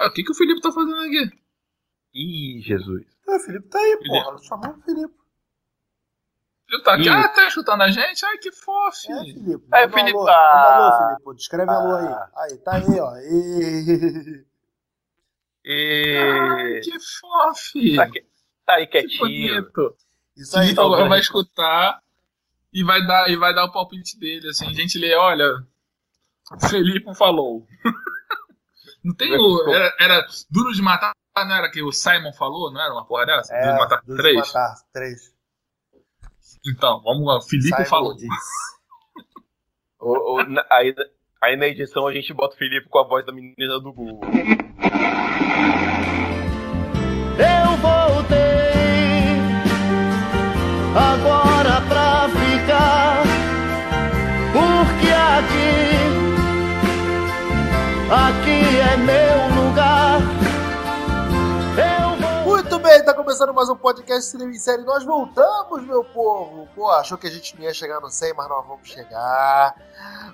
O que, que o Felipe tá fazendo aqui? Ih, Jesus. É, o Felipe tá aí, Felipe. porra. Chamou o Felipe. Ele tá aqui, Ih. ah, tá chutando a gente? Ai, que fofo. É, Felipe. É, um Felipe, alô, ah. Alô, Felipe. Descreve alô aí. Ah. Aí, tá aí, ó. E... Ai, E... que fofo. Tá, que- tá aí Que quietinho. bonito. Isso aí, Felipe. vai escutar e vai dar, e vai dar o palpite dele, assim. A gente lê, olha, o Felipe falou. Não tem o. Era, era Duro de Matar, não era que o Simon falou? Não era uma porra dessa? É, Duro de Matar Duro de 3? Matar, três. Então, vamos lá. O Felipe Simon falou. diz. O- o- na- aí, aí na edição a gente bota o Felipe com a voz da menina do Google. Eu voltei agora começando mais um podcast Cinema em Série. Nós voltamos, meu povo. Pô, achou que a gente não ia chegar no 100, mas nós vamos chegar.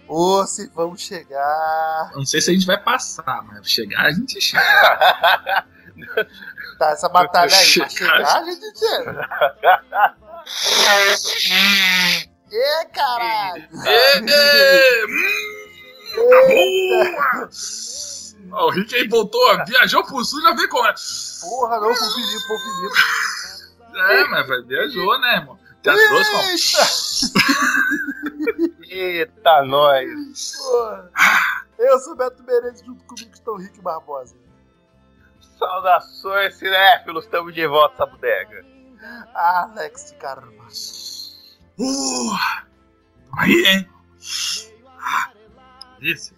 Ô, se vamos chegar. Eu Não sei se a gente vai passar, mas chegar a gente chega. Tá, essa batalha aí. Pra Chegar. a gente chega. Ê, caralho. Ê, ê, hum, boa! Ó, o Rick aí voltou, viajou pro sul, já veio com essa. Porra, não, pro Felipe, pro Felipe. É, mas vai- viajou, né, irmão? Já trouxe, ó. Eita. Eita, nós. Eu sou o Beto Menezes, junto comigo estão o Rick Barbosa. Saudações, cinéfilos. Estamos de volta essa bodega. Alex de Carvalho. Uh, aí, hein? Isso.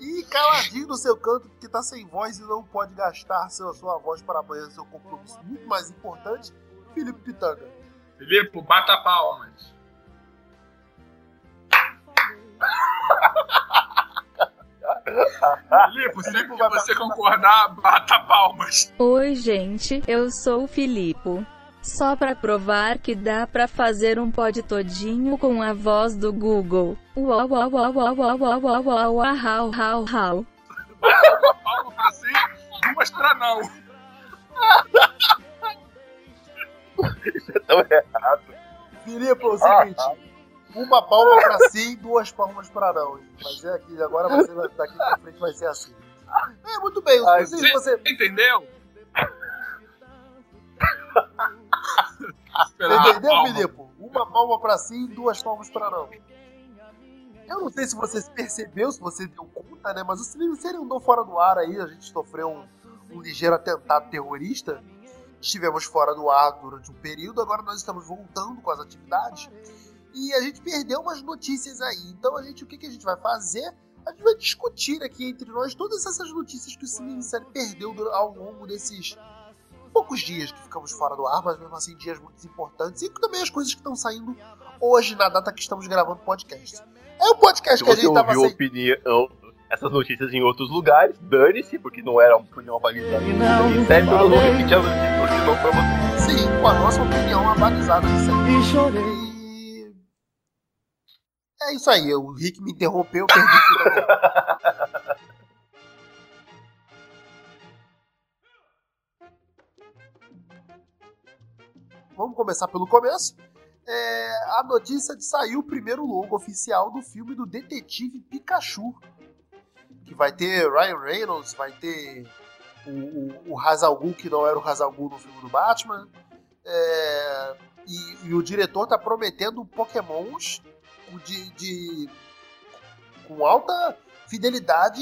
E caladinho no seu canto, porque tá sem voz e não pode gastar seu, sua voz para amanhã, seu compromisso muito mais importante, Felipe Pitanga. Filipe, bata palmas. Filipe, sempre que você concordar, bata palmas. Oi, gente, eu sou o Filipe. Só pra provar que dá pra fazer um pod todinho com a voz do Google. Uau, uau, uau, uau, uau, uau, uau, uau, uau, hau, hau, hau. Palma pra sim, duas pra não. Então é. Felipe, é o seguinte: uma palma pra sim, duas palmas pra não. Mas é aqui, agora você vai, daqui pra frente vai ser assim. É, muito bem, Ai, se você, Você entendeu? Entendeu, Filipe? Uma palma pra sim, duas palmas pra não. Eu não sei se você percebeu, se você deu conta, né? Mas o cinema série andou fora do ar aí, a gente sofreu um, um ligeiro atentado terrorista. Estivemos fora do ar durante um período, agora nós estamos voltando com as atividades. E a gente perdeu umas notícias aí. Então a gente, o que, que a gente vai fazer? A gente vai discutir aqui entre nós todas essas notícias que o cinema série perdeu ao longo desses poucos dias que ficamos fora do ar, mas mesmo assim dias muito importantes. E também as coisas que estão saindo hoje, na data que estamos gravando o podcast. É o podcast Se que a você gente tava ouviu sem... opinião, essas notícias em outros lugares, dane-se, porque não era uma opinião balizada. Não Sério, eu não repetir a notícia pra você. Sim, com a nossa opinião aí. E chorei. É isso aí, o Rick me interrompeu, eu perdi o Vamos começar pelo começo. É, a notícia de sair o primeiro logo oficial do filme do Detetive Pikachu. Que vai ter Ryan Reynolds, vai ter o, o, o Ra's al Ghul, que não era o Ra's al Ghul no filme do Batman. É, e, e o diretor tá prometendo pokémons de, de- com alta fidelidade,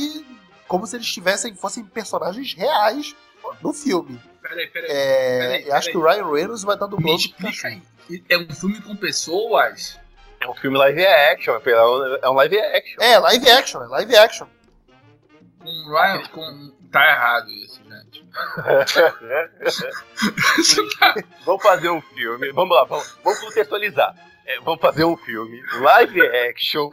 como se eles tivessem fossem personagens reais no filme. Peraí, peraí. É, Peraí, eu acho que o Ryan Reynolds vai estar Me dublando o explica Pikachu. aí. É um filme com pessoas? É um filme live action, é um- é um live action. É, live action, é live action. Com Ryan. Com... Tá errado isso, gente. Isso tá- vamos fazer um filme, vamos lá, vamos, vamos contextualizar. É, vamos fazer um filme live action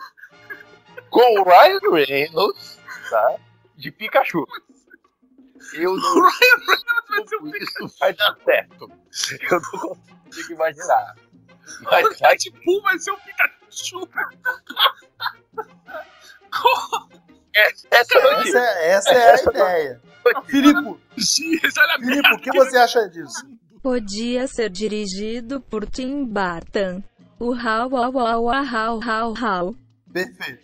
com o Ryan Reynolds, tá? De Pikachu. Eu não O Ryan Reynolds vai ser um se isso vai dar certo. Eu não consigo imaginar. Mas O vai Deadpool vai ser um Pikachu. Essa, essa é a notícia. Essa é, essa é a ideia. Filipe, X, olha a Filipe, o que você acha disso? Podia ser dirigido por Tim Burton. O how wow wow wow how how how. Perfeito.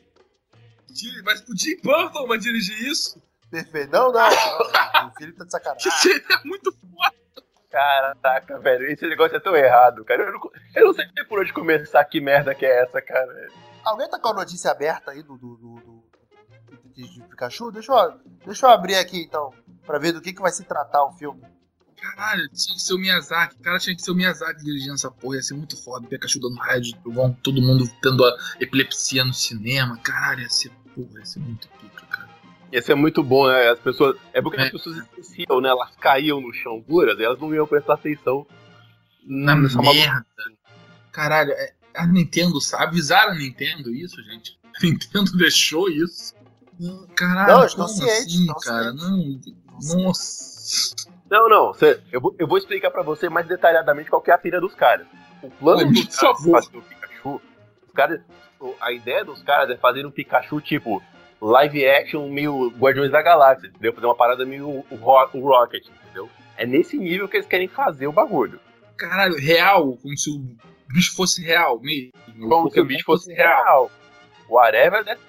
Mas o Tim Burton vai dirigir isso? Perfeito. Não, não. O Felipe tá de sacanagem. seria muito foda. Caraca, velho, esse negócio é tão errado, cara. Eu não, eu não sei por onde começar, que merda que é essa, cara. Alguém tá com a notícia aberta aí do, do, do, do- de, Pikachu? Deixa eu, deixa eu abrir aqui então, pra ver do que, que vai se tratar o filme. Caralho, tinha que ser o Miyazaki. Cara tinha que ser o Miyazaki dirigindo essa porra. Ia ser muito foda. Pikachu dando raio de trovão, todo mundo tendo a epilepsia no cinema. Caralho, ia ser porra, ia ser muito pica, cara. Ia ser muito bom, né? As pessoas. É porque É. as pessoas esqueciam, né? Elas caíam no chão duras e elas não iam prestar atenção Na nessa merda. Caralho, é- a Nintendo sabe. Avisaram a Nintendo isso, gente. A Nintendo deixou isso. Caralho, Não, estão como cientes, assim, estão cara? cientes. Não. Nossa. Não, não, cê- eu, vou, eu vou explicar pra você mais detalhadamente qual que é a pira dos caras. O plano Por dos caras fazer o Pikachu, os caras, a ideia dos caras é fazer um Pikachu tipo live action meio Guardiões da Galáxia, entendeu? Fazer uma parada meio o, o Rocket, entendeu? É nesse nível que eles querem fazer o bagulho. Caralho, real, como se o bicho fosse real mesmo. Como se o bicho fosse real. Whatever that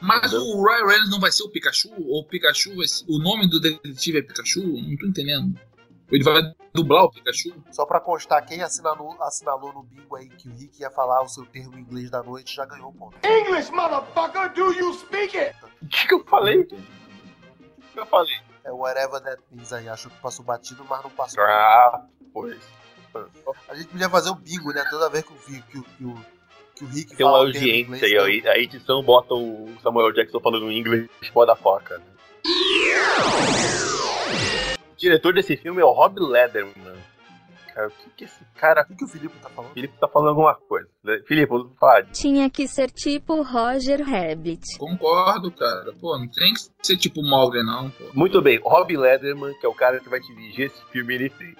Mas o Ryan Reynolds não vai ser o Pikachu? Ou o Pikachu vai ser... O nome do detetive é Pikachu? Não tô entendendo. Ele vai dublar o Pikachu? Só pra constar, quem assinalou, assinalou no bingo aí que o Rick ia falar o seu termo em inglês da noite já ganhou o ponto. English, motherfucker, do you speak it? O que, que eu falei? O que eu falei? É whatever that means aí. Acho que passou batido, mas não passou. Ah, pois. A gente podia fazer o bingo, né? Toda vez que o, Vi- que o, que o, que o Rick Tem uma em audiência aí, ó, e a edição bota o Samuel Jackson falando inglês foda foca. Né? O diretor desse filme é o Rob Lederman. Cara, o que, que esse cara. O que, que o Felipe tá falando? Felipe tá falando alguma coisa. Felipe, fale. Tinha que ser tipo Roger Rabbit. Concordo, cara. Pô, não tem que ser tipo Mogli, não, pô. Muito bem, Rob Lederman, que é o cara que vai dirigir esse filme, ele fez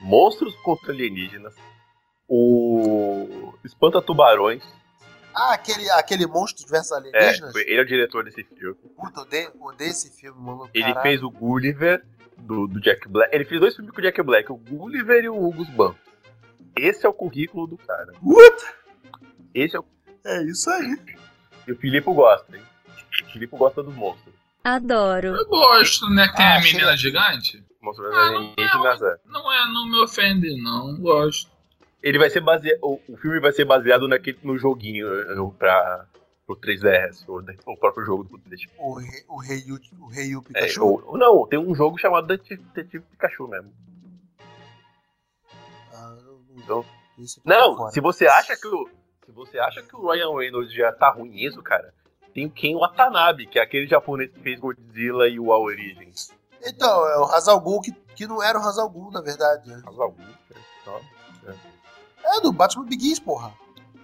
Monstros contra Alienígenas, o Espanta Tubarões, Ah, aquele, aquele monstro versus é, alienígenas? ele é o diretor desse filme. Puta, odeio, odeio esse filme, mano. Ele Caralho. fez o Gulliver do, do Jack Black. Ele fez dois filmes com o Jack Black, o Gulliver e o Hugo Ban. Esse é o currículo do cara. What? Esse é o. É isso aí. E o Filipe gosta, hein? O Filipe gosta dos monstros. Adoro. Eu gosto, né? Que tem Ah, a menina chega. gigante. Monstros Ah, alienígenas. é. Não é, não me ofende, não. Gosto. Ele vai ser baseado. O, o filme vai ser baseado naquele, no joguinho pra, pro 3DS, ou da- o próprio jogo do PlayStation. O rei, o rei, o rei Yu É, Pikachu. ou- ou não, tem um jogo chamado Detetive Pikachu mesmo. Ah, Então- Não, fora. se você acha que o. Se você acha que o Ryan Reynolds já tá ruim nisso, cara, tem o Ken Watanabe, que é aquele japonês que fez Godzilla e o A Origem. Então, é o Hazal Ghul que, que não era o Hazal Ghul, na verdade. né? Algum, cara, só. É do Batman Begins, porra.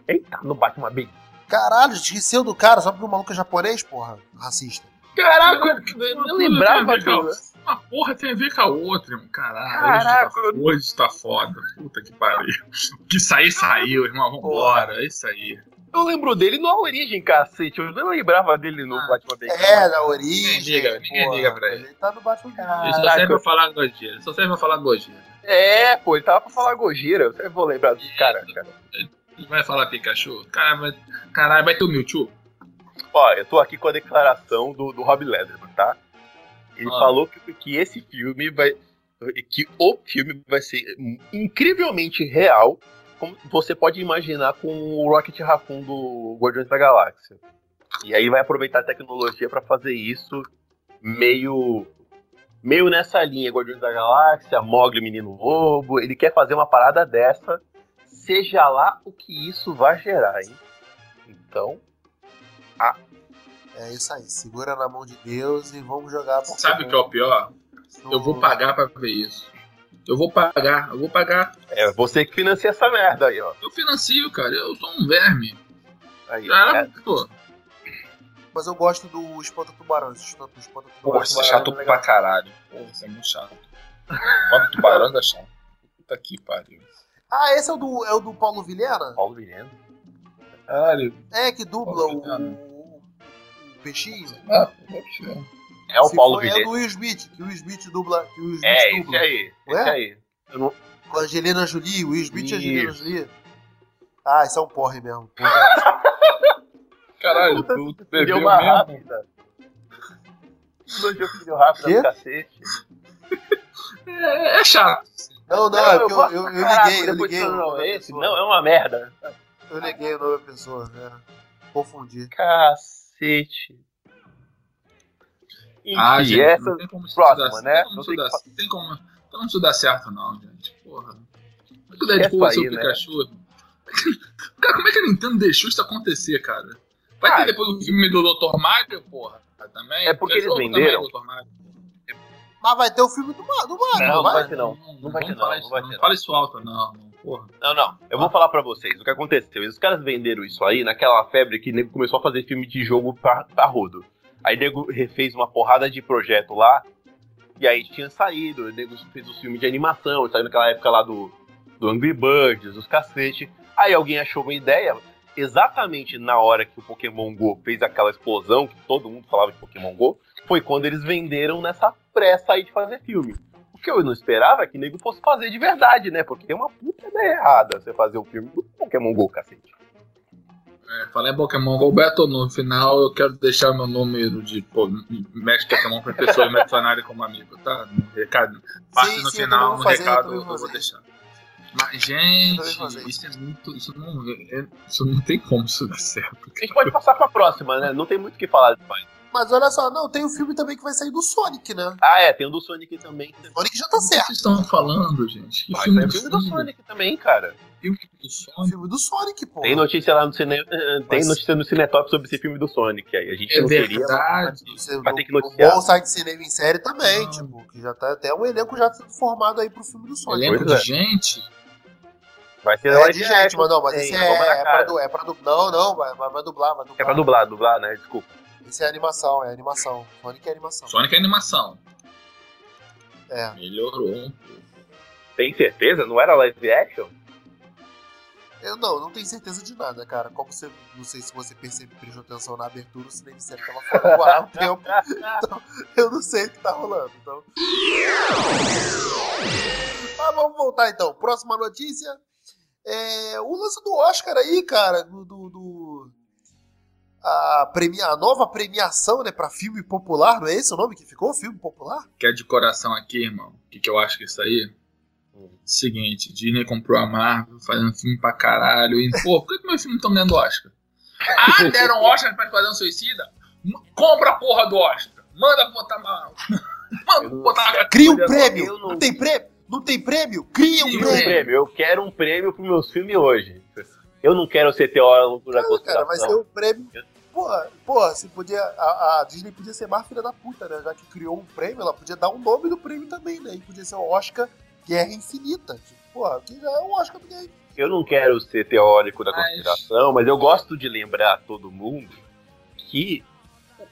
Eita, no Batman bem. Caralho, esqueceu do cara só porque o maluco é japonês, porra. Racista. Caraca, Eu lembrava tem a ver com- do- Uma porra tem a ver com a outra, irmão. Caralho, Caraca, hoje, tá, hoje tá foda. Puta que pariu. O que sair, saiu, irmão. Vambora. É isso aí. Eu lembro dele no A Origem, cacete. Eu não lembrava dele no Ah. Batman bem. É, na origem. Ninguém liga, ninguém porra. liga pra ele. Ele tá no Batman Ele só serve pra falar Gojira. Ele só serve pra falar Gojira. É, pô, ele tava pra falar Gojira. Eu vou lembrar desse cara, cara. Ele vai falar Pikachu? Cara, vai, caralho, vai ter o Mewtwo? Ó, eu tô aqui com a declaração do, do Rob Lederman, tá? Ele Ah. falou que, que esse filme vai. que o filme vai ser incrivelmente real, como você pode imaginar com o Rocket Raccoon do Guardiões da Galáxia. E aí vai aproveitar a tecnologia pra fazer isso meio. meio nessa linha, Guardiões da Galáxia, Mogli Menino Lobo. Ele quer fazer uma parada dessa, seja lá o que isso vai gerar, hein? Então. É isso aí. Segura na mão de Deus e vamos jogar. Sabe o que é o pior? Eu vou pagar pra ver isso. Eu vou pagar, eu vou pagar. É você que financia essa merda aí, ó. Eu financio, cara. Eu sou um verme. Aí, Cara, é, pô. Mas eu gosto do Espanta Tubarão. Esse Espanta Espanta Pô, é chato pra caralho. Pô, isso é muito chato. Quando tubarão é chato. Puta que pariu. Ah, esse é o do, é o do Paulo Vilhena? Paulo Vilhena. Caralho. É, que dubla o, Vilhena. o peixinho? Ah, deve ser. É o Se Paulo for, É Vilhena. do Will Smith, que o Will Smith dubla. Que o Will Smith É, esse dubla. aí. Ué? Esse aí. Eu não- Com a Angelina Jolie, Will Smith e a Angelina. Jolie. Ah, isso é um porre mesmo. Caralho, tu bebeu Deu uma mesmo? rápida. Elogio filho rápido do cacete. É, é chato. Não, não, é porque eu, eu, eu caraca, liguei, eu depois liguei. Não, esse pessoa. não, é uma merda. Eu liguei o nome da pessoa, é. Confundi. Cacete. Enfim, Ah, gente, essa... não tem como isso próxima, né? Não Não tem tem como, que isso dar, tem como, tem como isso dar certo, não, gente. Porra. Como é que o Deadpool Essa vai ser aí, o né? Pikachu? Cara, como é que a Nintendo deixou isso acontecer, cara? Vai Ah, ter depois o filme do Dr. Mario, porra? Também. É porque eles venderam. também. Mas vai ter o filme do, Ma- do Mario, Não, não, vai vai? ter não. Não vai ter não, não vai ter não. Fala isso alto, não, não, porra. Não, não. Eu vou falar pra vocês o que aconteceu. Os caras venderam isso aí naquela febre que o nego começou a fazer filme de jogo pra, pra rodo. Aí o nego refez uma porrada de projeto lá. E aí tinha saído. O nego fez o filme de animação. Saiu naquela época lá do, do Angry Birds, os cacete. Aí alguém achou uma ideia. Exatamente na hora que o Pokémon GO fez aquela explosão, que todo mundo falava de Pokémon GO, foi quando eles venderam nessa pressa aí de fazer filme. O que eu não esperava é que o nego fosse fazer de verdade, né? Porque é uma puta ideia errada você fazer o filme do Pokémon GO, cacete. É, falei em Pokémon Go Beto, no final eu quero deixar meu número de pô, mestre Pokémon pra pessoa mencionarem como amigo, tá? No recado. Parte Sim, no sim, eu final, no vou fazer, eu recado, eu, vou vou fazer. deixar. Mas, Eu gente, vou fazer isso é muito. Isso não, é- isso não tem como isso dar certo. A gente pode passar pra próxima, né? Não tem muito o que falar depois. Mas olha só, não, tem o filme também que vai sair do Sonic, né? Ah, é, tem o do Sonic também. O Sonic já tá O que certo. vocês estão falando, gente? Que Vai filme sair o do filme do Sonic? Também, cara. Filme do O Sonic? filme do Sonic, pô. Tem notícia lá no cine... eh, Tem Mas- notícia no Cinetop sobre esse filme do Sonic aí. A gente É não queria. verdade. Você, Vai ter que no- noticiar. O bom site de cinema em série também, Ah. tipo, que já tá até um elenco já formado aí pro filme do Sonic. Elenco Pois de é. gente? Vai ser É de gente, mas não, mas também, esse é, é, pra é pra du, Não, não, vai, vai, vai dublar, vai dublar. É pra dublar, dublar, né? Desculpa. Esse é animação, é animação. Sonic é animação. Sonic é animação. É. Melhorou um pouco. Tem certeza? Não era live action? Eu não, não tenho certeza de nada, cara. Como você, não sei se você percebe, prestou atenção na abertura, o cinema em série tava fora do ar há um tempo. Então, eu não sei o que tá rolando. Então. Mas vamos voltar então. Próxima notícia. É o lance do Oscar aí, cara. Do. do, do- a, premia, a nova premiação, né, pra filme popular, não é esse o nome que ficou? Filme popular? Quer de coração aqui, irmão? O que, que eu acho que é isso aí? Seguinte, Disney comprou a Marvel, fazendo filme pra caralho. E, pô, por que, que meus filmes estão ganhando Oscar? Ah, deram Oscar pra Esquadrão Suicida? M- Compra a porra do Oscar. Manda botar mal. Manda botar. Cria um prêmio! eu não- Não... tem prêmio? Não tem prêmio? Cria um um Um prêmio! prêmio. Eu quero um prêmio pro meus filmes hoje. Eu não quero ser teólogo da Não, cara, vai ser conspiração. um prêmio. Porra, porra, se podia. A, a Disney podia ser mais filha da puta, né? Já que criou um prêmio, ela podia dar um nome do prêmio também, né? E podia ser o Oscar Guerra Infinita. Tipo, porra, que já é o Oscar do Guerra Infinita. Eu não quero ser teórico da Mas- conspiração, mas eu gosto de lembrar a todo mundo que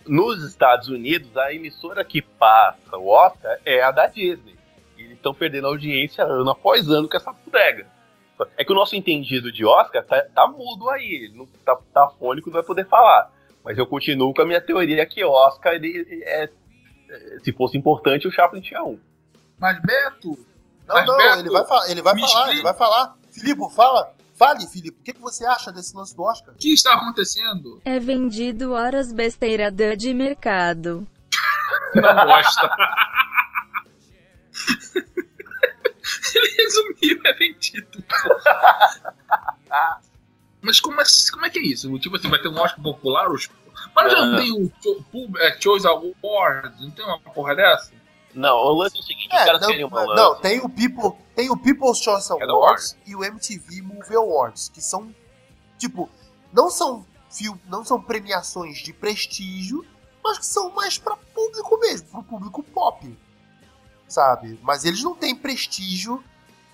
nos Estados Unidos a emissora que passa o Oscar é a da Disney. E eles estão perdendo audiência ano após ano com essa bodega. É que o nosso entendido de Oscar tá, tá mudo aí, ele não tá, tá fônico, não vai poder falar. Mas eu continuo com a minha teoria que Oscar, ele é, é- se fosse importante, o Chaplin tinha um. Mas, Beto, Não, Mas, não, Beto, ele vai, fa ele vai me falar, explica. ele vai falar. Filipe, fala. Fale, Filipe, o que, que você acha desse lance do Oscar? o que está acontecendo? É vendido horas besteira de mercado. Não gosta. Ele resumiu, é vendido. Mas como é, como é que é isso? Tipo assim, vai ter um Oscar popular? Os... Mas já não Ah. tem o é, Choice Awards? Não tem uma porra dessa? Não, o lance é o seguinte, os É, caras não, querem uma não, tem o People, tem o People's Choice Cada Awards e o MTV Movie Awards, que são tipo, não são não são premiações de prestígio, mas que são mais pra público mesmo, pro público pop. Sabe? Mas eles não têm prestígio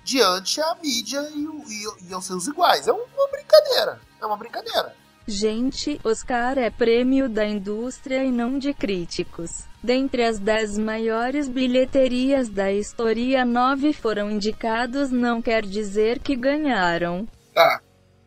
diante a mídia e, o- e- e aos seus iguais. É uma brincadeira. É uma brincadeira. Gente, Oscar é prêmio da indústria e não de críticos. Dentre as 10 maiores bilheterias da história, nove foram indicados, não quer dizer que ganharam. Tá,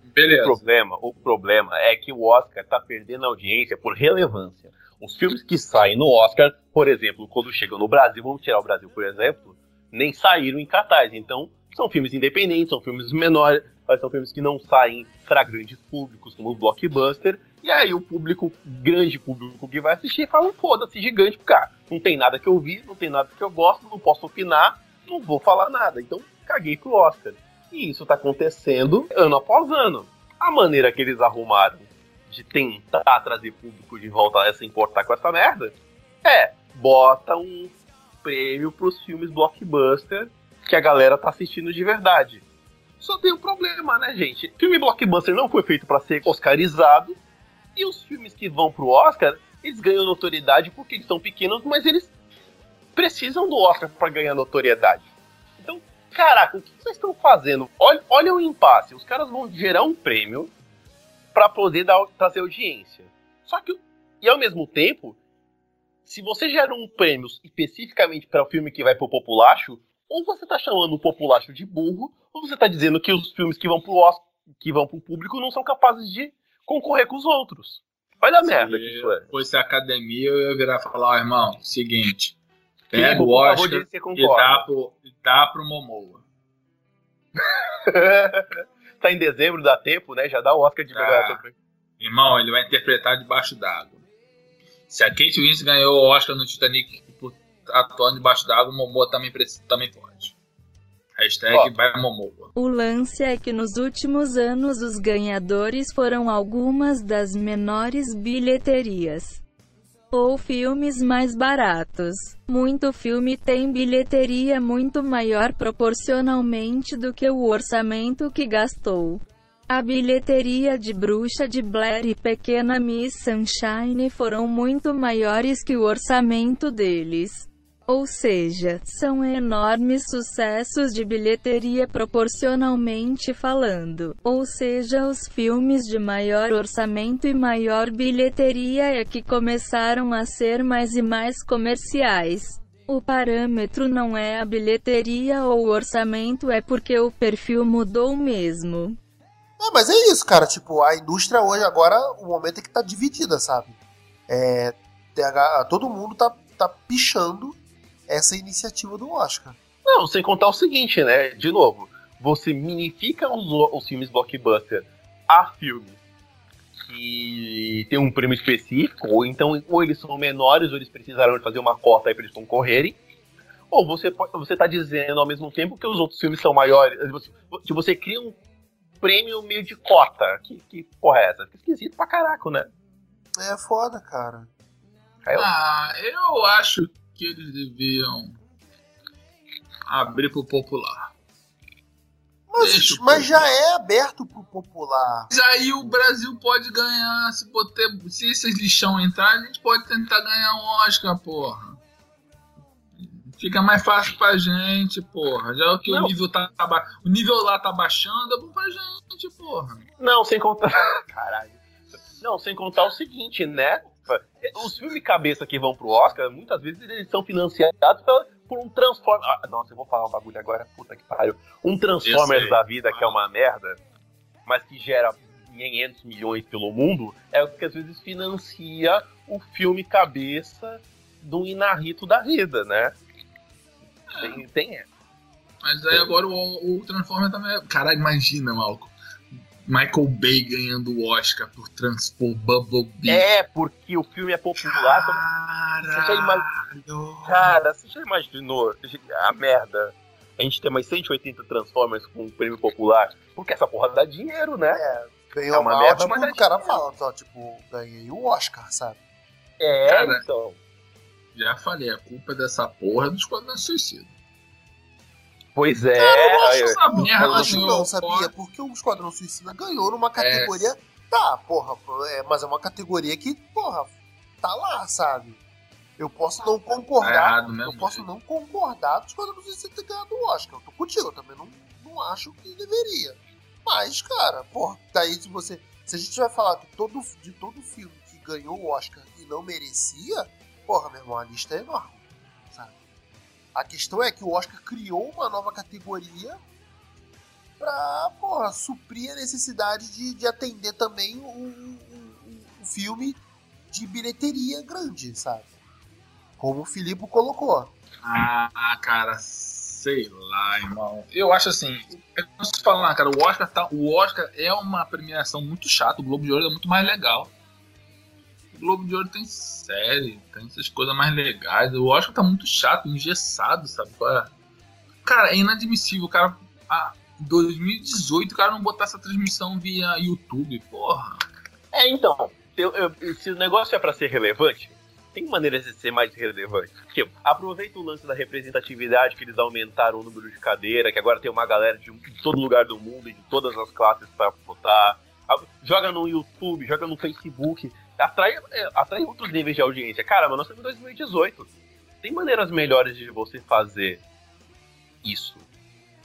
O beleza. problema, o problema é que o Oscar tá perdendo audiência por relevância. Os filmes que saem no Oscar, por exemplo, quando chegam no Brasil, vamos tirar o Brasil por exemplo, nem saíram em cartaz. Então, são filmes independentes, são filmes menores, são filmes que não saem para grandes públicos, como o blockbuster. E aí o público, grande público que vai assistir, fala, foda-se, gigante, cara. Não tem nada que eu vi, não tem nada que eu gosto, não posso opinar, não vou falar nada. Então, caguei pro Oscar. E isso tá acontecendo ano após ano. A maneira que eles arrumaram de tentar trazer público de volta a se importar com essa merda é bota um prêmio pros filmes blockbuster que a galera tá assistindo de verdade. Só tem um problema, né, gente? Filme blockbuster não foi feito para ser oscarizado. E os filmes que vão pro Oscar, eles ganham notoriedade porque eles são pequenos, mas eles precisam do Oscar para ganhar notoriedade. Então, caraca, o que vocês estão fazendo? Olha, olha o impasse. Os caras vão gerar um prêmio para poder dar, trazer audiência. Só que, e ao mesmo tempo, se você gera um prêmio especificamente para o filme que vai pro populacho, ou você tá chamando o populacho de burro, ou você tá dizendo que os filmes que vão pro Oscar, que vão pro público não são capazes de concorrer com os outros. Olha a Se merda que isso é. fosse a academia, eu ia virar e falar, ó, irmão, seguinte, pega o Oscar e dá pro, dá pro Momoa. tá em dezembro, dá tempo, né? Já dá o Oscar de Dá. melhor ator. Irmão, ele vai interpretar debaixo d'água. Se a Kate Winslet ganhou o Oscar no Titanic atuando debaixo d'água, o Momoa também, também pode. Hashtag Ó. vai Momoa. O lance é que nos últimos anos os ganhadores foram algumas das menores bilheterias. Ou filmes mais baratos. Muito filme tem bilheteria muito maior proporcionalmente do que o orçamento que gastou. A bilheteria de Bruxa de Blair e Pequena Miss Sunshine foram muito maiores que o orçamento deles. Ou seja, são enormes sucessos de bilheteria proporcionalmente falando. Ou seja, os filmes de maior orçamento e maior bilheteria é que começaram a ser mais e mais comerciais. O parâmetro não é a bilheteria ou o orçamento, é porque o perfil mudou mesmo. É, mas é isso, cara. Tipo, a indústria hoje, agora, o momento é que tá dividida, sabe? É, todo mundo tá, tá pichando essa iniciativa do Oscar. Não, sem contar o seguinte, né? De novo, você minifica os, os filmes blockbuster a filmes que tem um prêmio específico, ou então ou eles são menores, ou eles precisaram de fazer uma cota aí pra eles concorrerem. Ou você, você tá dizendo ao mesmo tempo que os outros filmes são maiores. Você, se você cria um prêmio meio de cota. Que, que porra é essa? Fica esquisito pra caraca, né? É foda, cara. Eu- Ah, eu acho que eles deviam abrir pro popular. Mas, o mas já é aberto pro popular. Mas aí o Brasil pode ganhar, se, botar, se esses lixão entrar, a gente pode tentar ganhar um Oscar, porra. Fica mais fácil pra gente, porra. Já que Não. o nível tá, tá ba- o nível lá tá baixando, é bom pra gente, porra. Não, sem contar. Caralho. Não, sem contar o seguinte, né? Os filmes cabeça que vão pro Oscar, muitas vezes eles são financiados pela- por um Transformers. Ah, nossa, eu vou falar um bagulho agora, puta que pariu. Um Transformers da vida que é uma merda, mas que gera 500 milhões pelo mundo, é o que às vezes financia o filme cabeça do Inarrito da vida, né? Tem, tem essa. Mas aí agora o, o Transformer também. é- Caralho, imagina, maluco. Michael Bay ganhando o Oscar por transpor Bumblebee. É, porque o filme é popular. Você já Caralho. Cara, você já imaginou a merda? A gente tem mais 180 Transformers com um prêmio popular? Porque essa porra dá dinheiro, né? Ganhou É uma merda, tipo, mas é o cara dinheiro. fala, só, tipo, ganhei o Oscar, sabe? É, Cara, então. Já falei, a culpa é dessa porra do Esquadrão Suicida. Pois é. eu acho essa Eu merda, acho senhor. não, sabia? Porque o Esquadrão Suicida ganhou É. numa categoria. Tá, porra, é, mas é uma categoria que, porra, tá lá, sabe? Eu posso não Tá concordar. errado mesmo. eu posso não concordar do Esquadrão Suicida ter ganhado o Oscar. Eu tô contigo, eu também não, não acho que deveria. Mas, cara, porra, daí se você. Se a gente vai falar que todo, de todo filme que ganhou o Oscar e não merecia, porra, meu irmão, a lista é enorme. A questão é que o Oscar criou uma nova categoria pra, porra, suprir a necessidade de, de atender também o, o- o- o filme de bilheteria grande, sabe? Como o Filipe colocou. Ah, cara, sei lá, irmão. Eu acho assim, é como você falar, cara, o Oscar, tá, o Oscar é uma premiação muito chata, o Globo de Ouro é muito mais legal. Globo de Ouro tem série, tem essas coisas mais legais. O Oscar tá muito chato, engessado, sabe? Cara, é inadmissível, cara. Ah, 2018 o cara não botar essa transmissão via YouTube, porra. É, então, eu, se o negócio é para ser relevante, tem maneiras de ser mais relevante. Tipo, aproveita o lance da representatividade, que eles aumentaram o número de cadeira, que agora tem uma galera de, de todo lugar do mundo e de todas as classes para votar. Joga no YouTube, joga no Facebook, atrai, é, atrai outros níveis de audiência. Cara, mas nós estamos em 2018. Tem maneiras melhores de você fazer isso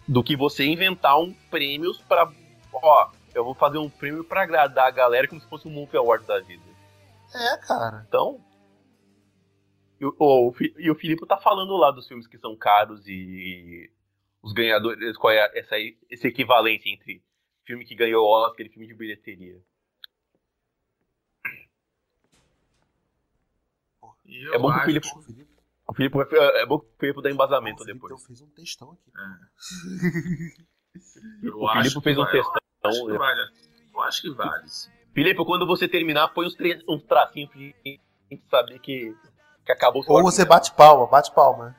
do que você inventar um prêmio para ó, eu vou fazer um prêmio para agradar a galera como se fosse um Movie Award da vida. É, cara. Então, e o, e o Filipe tá falando lá dos filmes que são caros e os ganhadores, qual é essa, esse equivalente entre filme que ganhou Oscar e filme de bilheteria. É bom que o Filipe, o Filipe, é bom que o Filipe dá embasamento depois. Eu fiz um textão aqui. É. o Filipe fez um vale. textão. Eu acho que vale. Eu acho que vale. Sim. Filipe, quando você terminar, põe uns, uns tracinhos pra gente saber que que acabou Ou você bate palma, bate palma.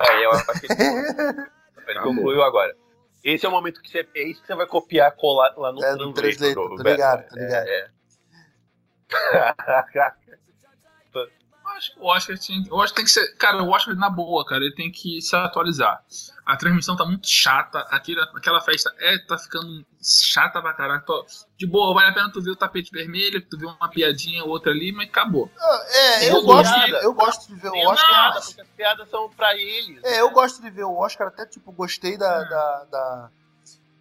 É, eu acho que ele concluiu agora. Esse é o momento que você. É isso que você vai copiar, colar lá no, é, no translator. Tô ligado, tô ligado. É, é. acho que o Oscar tinha. O Oscar tem que ser. Cara, o Oscar, na boa, cara, ele tem que se atualizar. A transmissão tá muito chata. Aquela, aquela festa é, tá ficando chata pra caralho. De boa, vale a pena tu ver o tapete vermelho, tu ver uma piadinha ou outra ali, mas acabou. É, eu gosto, eu gosto de ver o Oscar. Nada, porque as piadas são pra eles. É, eu gosto de ver o Oscar, até tipo, gostei da. Hum. da, da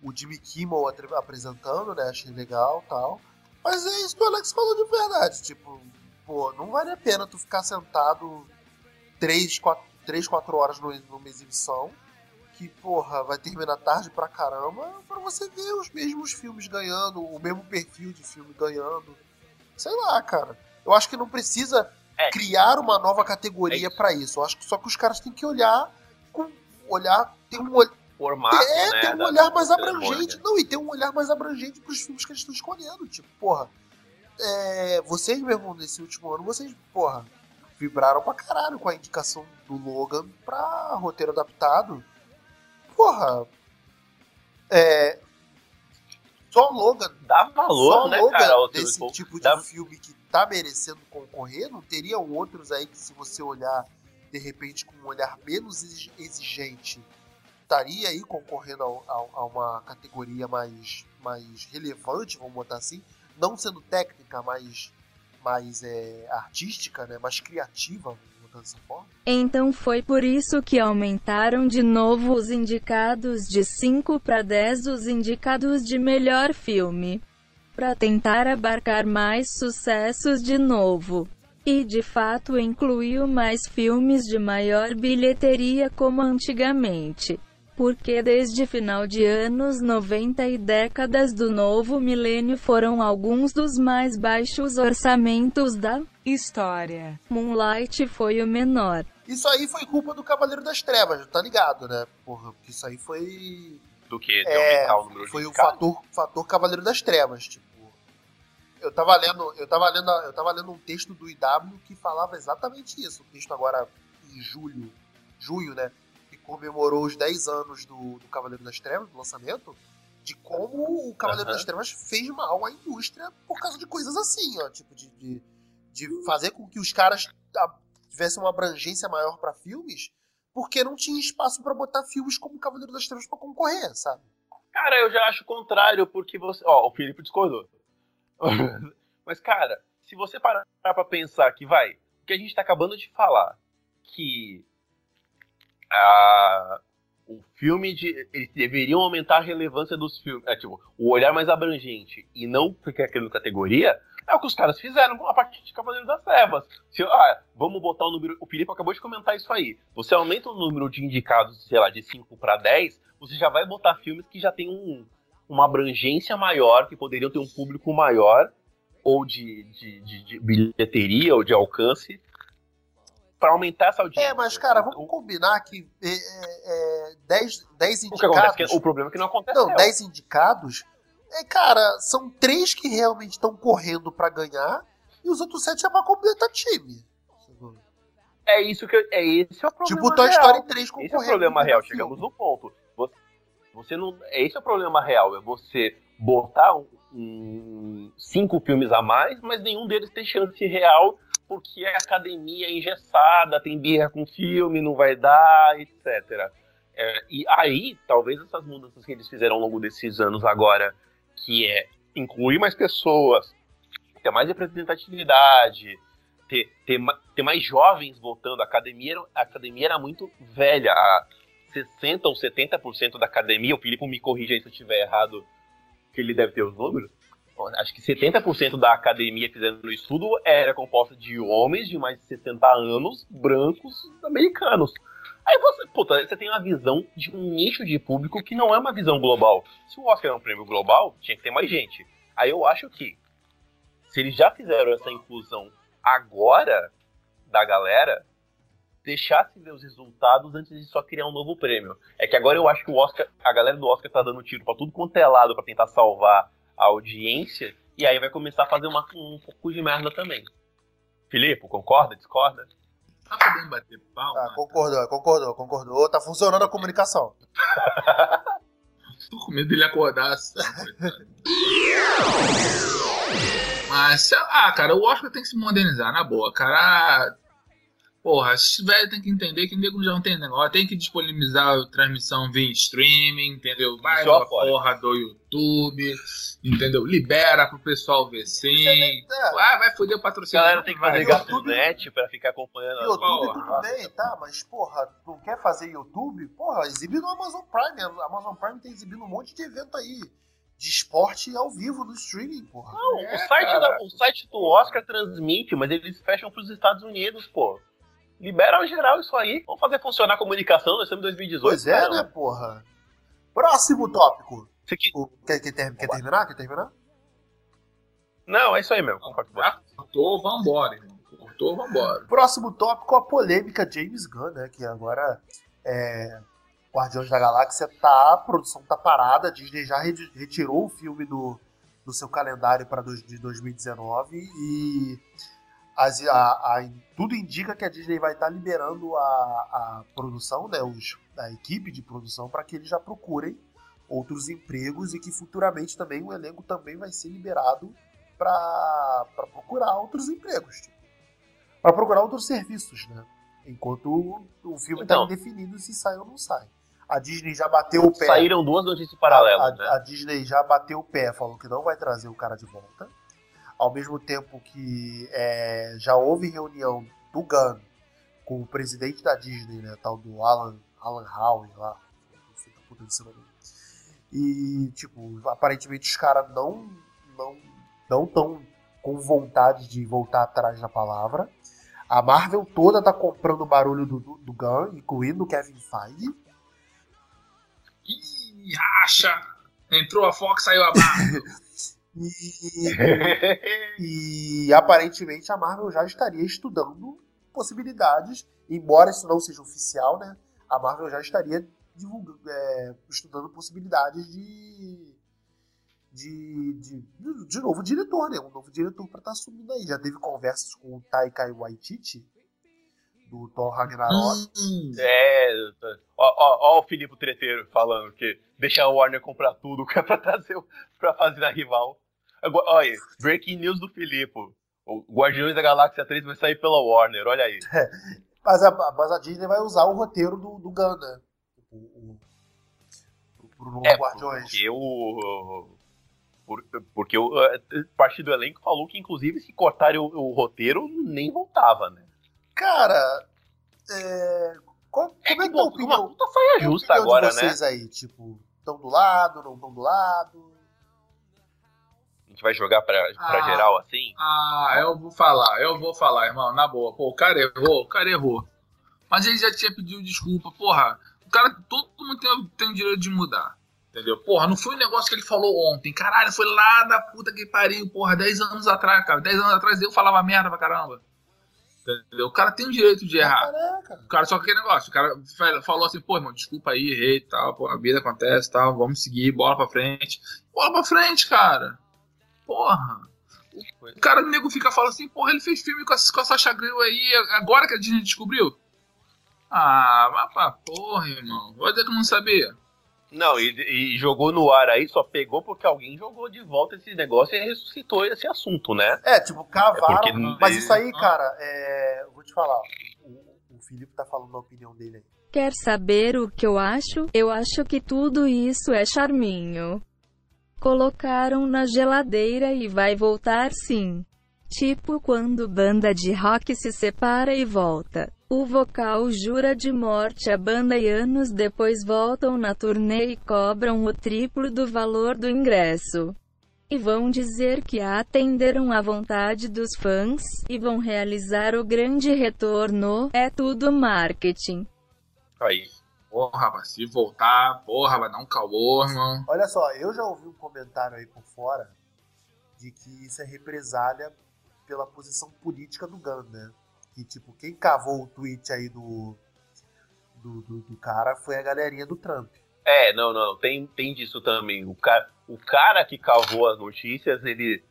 o Jimmy Kimmel apresentando, né? Achei legal tal. Mas é isso que o Alex falou de verdade. Tipo, pô, não vale a pena tu ficar sentado 3, 4, 3, 4 horas numa exibição que, porra, vai terminar tarde pra caramba pra você ver os mesmos filmes ganhando, o mesmo perfil de filme ganhando. Sei lá, cara. Eu acho que não precisa é. criar uma nova categoria é isso. para isso. Eu acho que só que os caras têm que olhar com olhar tem um formato, é, né, tem um olhar mais abrangente. Não, e tem um olhar mais abrangente pros filmes que eles estão escolhendo. Tipo, porra, é, vocês mesmo nesse último ano, vocês, porra, vibraram pra caralho com a indicação do Logan pra roteiro adaptado. Porra, é. Só Logan. Dá valor, só né, Logan cara? Desse tipo de dá... filme que tá merecendo concorrer, não teriam outros aí que, se você olhar, de repente, com um olhar menos exigente, estaria aí concorrendo a, a, a uma categoria mais, mais relevante, vamos botar assim não sendo técnica, mas mais é, artística, né, mais criativa, dessa forma. Então foi por isso que aumentaram de novo os indicados de 5 para 10 os indicados de melhor filme, para tentar abarcar mais sucessos de novo. E de fato incluiu mais filmes de maior bilheteria como antigamente porque desde final de anos 90 e décadas do novo milênio foram alguns dos mais baixos orçamentos da história. Moonlight foi o menor. Isso aí foi culpa do Cavaleiro das Trevas, tá ligado, né? Porra, porque isso aí foi. Do que? É, o número foi o fator, fator Cavaleiro das Trevas, tipo. Eu tava lendo, eu tava lendo, eu tava lendo um texto do IW que falava exatamente isso. O texto agora em julho, junho, né? Comemorou os 10 anos do, do Cavaleiro das Trevas, do lançamento, de como o Cavaleiro uhum. das Trevas fez mal à indústria por causa de coisas assim, ó, tipo, de, de, de fazer com que os caras tivessem uma abrangência maior para filmes, porque não tinha espaço para botar filmes como Cavaleiro das Trevas para concorrer, sabe? Cara, eu já acho o contrário, porque você. Ó, o Felipe discordou. Mas, cara, se você parar pra pensar que vai, o que a gente tá acabando de falar, que a, o filme de. Eles deveriam aumentar a relevância dos filmes. É, tipo, o olhar mais abrangente e não ficar criando categoria. É o que os caras fizeram com a parte de Cavaleiro das Trevas. Se, ah, vamos botar o número. O Felipe acabou de comentar isso aí. Você aumenta o número de indicados, sei lá, de 5 para 10, você já vai botar filmes que já tem um, uma abrangência maior, que poderiam ter um público maior, ou de, de, de, de bilheteria, ou de alcance, para aumentar essa audiência. É, mas, cara, vamos combinar que 10 é, é, dez, dez O, é indicados. que- o problema é que não acontece. Não, 10 indicados. É, cara, são três que realmente estão correndo pra ganhar e os outros sete é pra completar time. É isso que eu- é esse é o problema. Tipo, Toy. Story 3 concorrendo. Esse é o problema real. cada Chegamos filme. no ponto. Você, você não. Esse é o problema real. É você botar um, um- cinco filmes a mais, mas nenhum deles tem chance real porque a academia é engessada, tem birra com filme, não vai dar, etc. É, e aí, talvez essas mudanças que eles fizeram ao longo desses anos agora, que é incluir mais pessoas, ter mais representatividade, ter, ter, ter mais jovens voltando. A academia, era- a academia era muito velha. A 60% ou 70% da academia, o Filipe me corrija aí se eu estiver errado, que ele deve ter os números. Acho que 70% da academia fazendo o estudo era composta de homens de mais de 60 anos, brancos, americanos. Aí você, puta, você tem uma visão de um nicho de público que não é uma visão global. Se o Oscar é um prêmio global, tinha que ter mais gente. Aí eu acho que, se eles já fizeram essa inclusão agora da galera, deixasse ver os resultados antes de só criar um novo prêmio. É que agora eu acho que o Oscar, a galera do Oscar tá dando tiro pra tudo quanto é lado pra tentar salvar a audiência, e aí vai começar a fazer uma, um pouco de merda também. Filipe, concorda? Discorda? Tá podendo bater palma? Tá, concordou, concordou, concordou. Tá funcionando a comunicação. Tô com medo dele acordar assim. Mas, lá, cara, o Oscar tem que se modernizar, na boa, cara. Porra, esses velhos tem que entender que nego já não tem negócio, tem que disponibilizar a transmissão via streaming, entendeu? Vai apoio. porra do YouTube, entendeu? Libera pro pessoal ver sim. nem- é. Ah, vai foder o A patrocínio. galera tem que fazer Vai, garçonete pra ficar acompanhando a YouTube porra. tudo bem, tá? Mas, porra, tu quer fazer YouTube? Porra, exibe no Amazon Prime. A Amazon Prime tem exibindo um monte de evento aí. De esporte ao vivo no streaming, porra. Não, É, o, site da- o site do Oscar transmite, mas eles fecham pros Estados Unidos, pô. Libera ao geral isso aí. Vamos fazer funcionar a comunicação, nós estamos em 2018. Pois é, caramba. né, porra? Próximo tópico. Aqui- O- quer, quer, ter- quer terminar? Quer terminar? Não, é isso aí mesmo. Concordo com você. Ah, cortou, vambora, irmão. Cortou, vambora. Próximo tópico, a polêmica James Gunn, né? Que agora é. Guardiões da Galáxia tá. A produção tá parada. A Disney já re- retirou o filme do, do seu calendário para de 2019 e. as- a- a- tudo indica que a Disney vai estar liberando a, a produção, né, os, a equipe de produção, para que eles já procurem outros empregos e que futuramente também o elenco também vai ser liberado para procurar outros empregos. Tipo, para procurar outros serviços, né? Enquanto o, o filme está Então. indefinido se sai ou não sai. A Disney já bateu o pé. Saíram duas notícias A, paralelas, a- né? a Disney já bateu o pé, falou que não vai trazer o cara de volta. Ao mesmo tempo que é, já houve reunião do Gunn com o presidente da Disney, né, tal do Alan, Alan Howe lá. E, tipo, aparentemente os caras não não não tão com vontade de voltar atrás da palavra. A Marvel toda tá comprando o barulho do, do, do incluindo o Kevin Feige. Ih, racha! Entrou a Fox, saiu a barra. E, e aparentemente a Marvel já estaria estudando possibilidades, embora isso não seja oficial, né? A Marvel já estaria divulgando, é, estudando possibilidades de, de, de, de novo diretor, né? Um novo diretor para estar assumindo aí. Já teve conversas com o Taika Waititi, do Thor Ragnarok. Hum, É, ó, ó, ó o Filipe Treteiro falando que deixa a Warner comprar tudo que é pra trazer, o- pra fazer a rival. Agora, Olha, breaking news do Filipe. O Guardiões da Galáxia 3 vai sair pela Warner, olha aí. Mas, a, mas a Disney vai usar o roteiro do, do? O, o, pro novo É, Guardiões. porque o. por- Porque o eh, parte do elenco falou que, inclusive, se cortarem o, o roteiro, nem voltava, né? Cara, é, qual- como é que é a bom, opinião? uma puta saia a justa agora, né? vocês aí, tipo, estão do lado, não estão do lado? A gente vai jogar pra, pra Ah. geral assim? Ah, eu vou falar, eu vou falar, irmão, na boa. Pô, o cara errou, o cara errou. Mas ele já tinha pedido desculpa, porra. O cara, todo mundo tem, tem o direito de mudar. Entendeu? Porra, não foi um negócio que ele falou ontem. Caralho, foi lá da puta que pariu, porra, 10 anos atrás, cara. 10 anos atrás eu falava merda pra caramba. Entendeu? O cara tem o direito de errar. Caraca. O cara só que aquele negócio. O cara fa- falou assim, pô, irmão, desculpa aí, errei e tal. Pô, a vida acontece e tal. Vamos seguir, bola pra frente. Bola pra frente, cara. Porra. O cara, o nego fica falando assim, porra, ele fez filme com a, com a Sasha Grey aí, agora que a Disney descobriu. Ah, mas pra porra, irmão. Vou dizer que eu não sabia. Não, e, e jogou no ar aí, só pegou porque alguém jogou de volta esse negócio e ressuscitou esse assunto, né? É, tipo, cavaram. É porque não- mas isso aí, cara, é, eu vou te falar. O, o Felipe tá falando a opinião dele aí. Quer saber o que eu acho? Eu acho que tudo isso é charminho. Colocaram na geladeira e vai voltar sim. Tipo quando banda de rock se separa e volta. O vocal jura de morte a banda e anos depois voltam na turnê e cobram o triplo do valor do ingresso. E vão dizer que atenderam à vontade dos fãs, e vão realizar o grande retorno. É tudo marketing. Aí. Porra, vai se voltar, porra, vai dar um calor, irmão. Olha só, eu já ouvi um comentário aí por fora de que isso é represália pela posição política do Gun, né? Que, tipo, quem cavou o tweet aí do, do, do, do cara foi a galerinha do Trump. É, não, não, tem, tem disso também. O cara, o cara que cavou as notícias, ele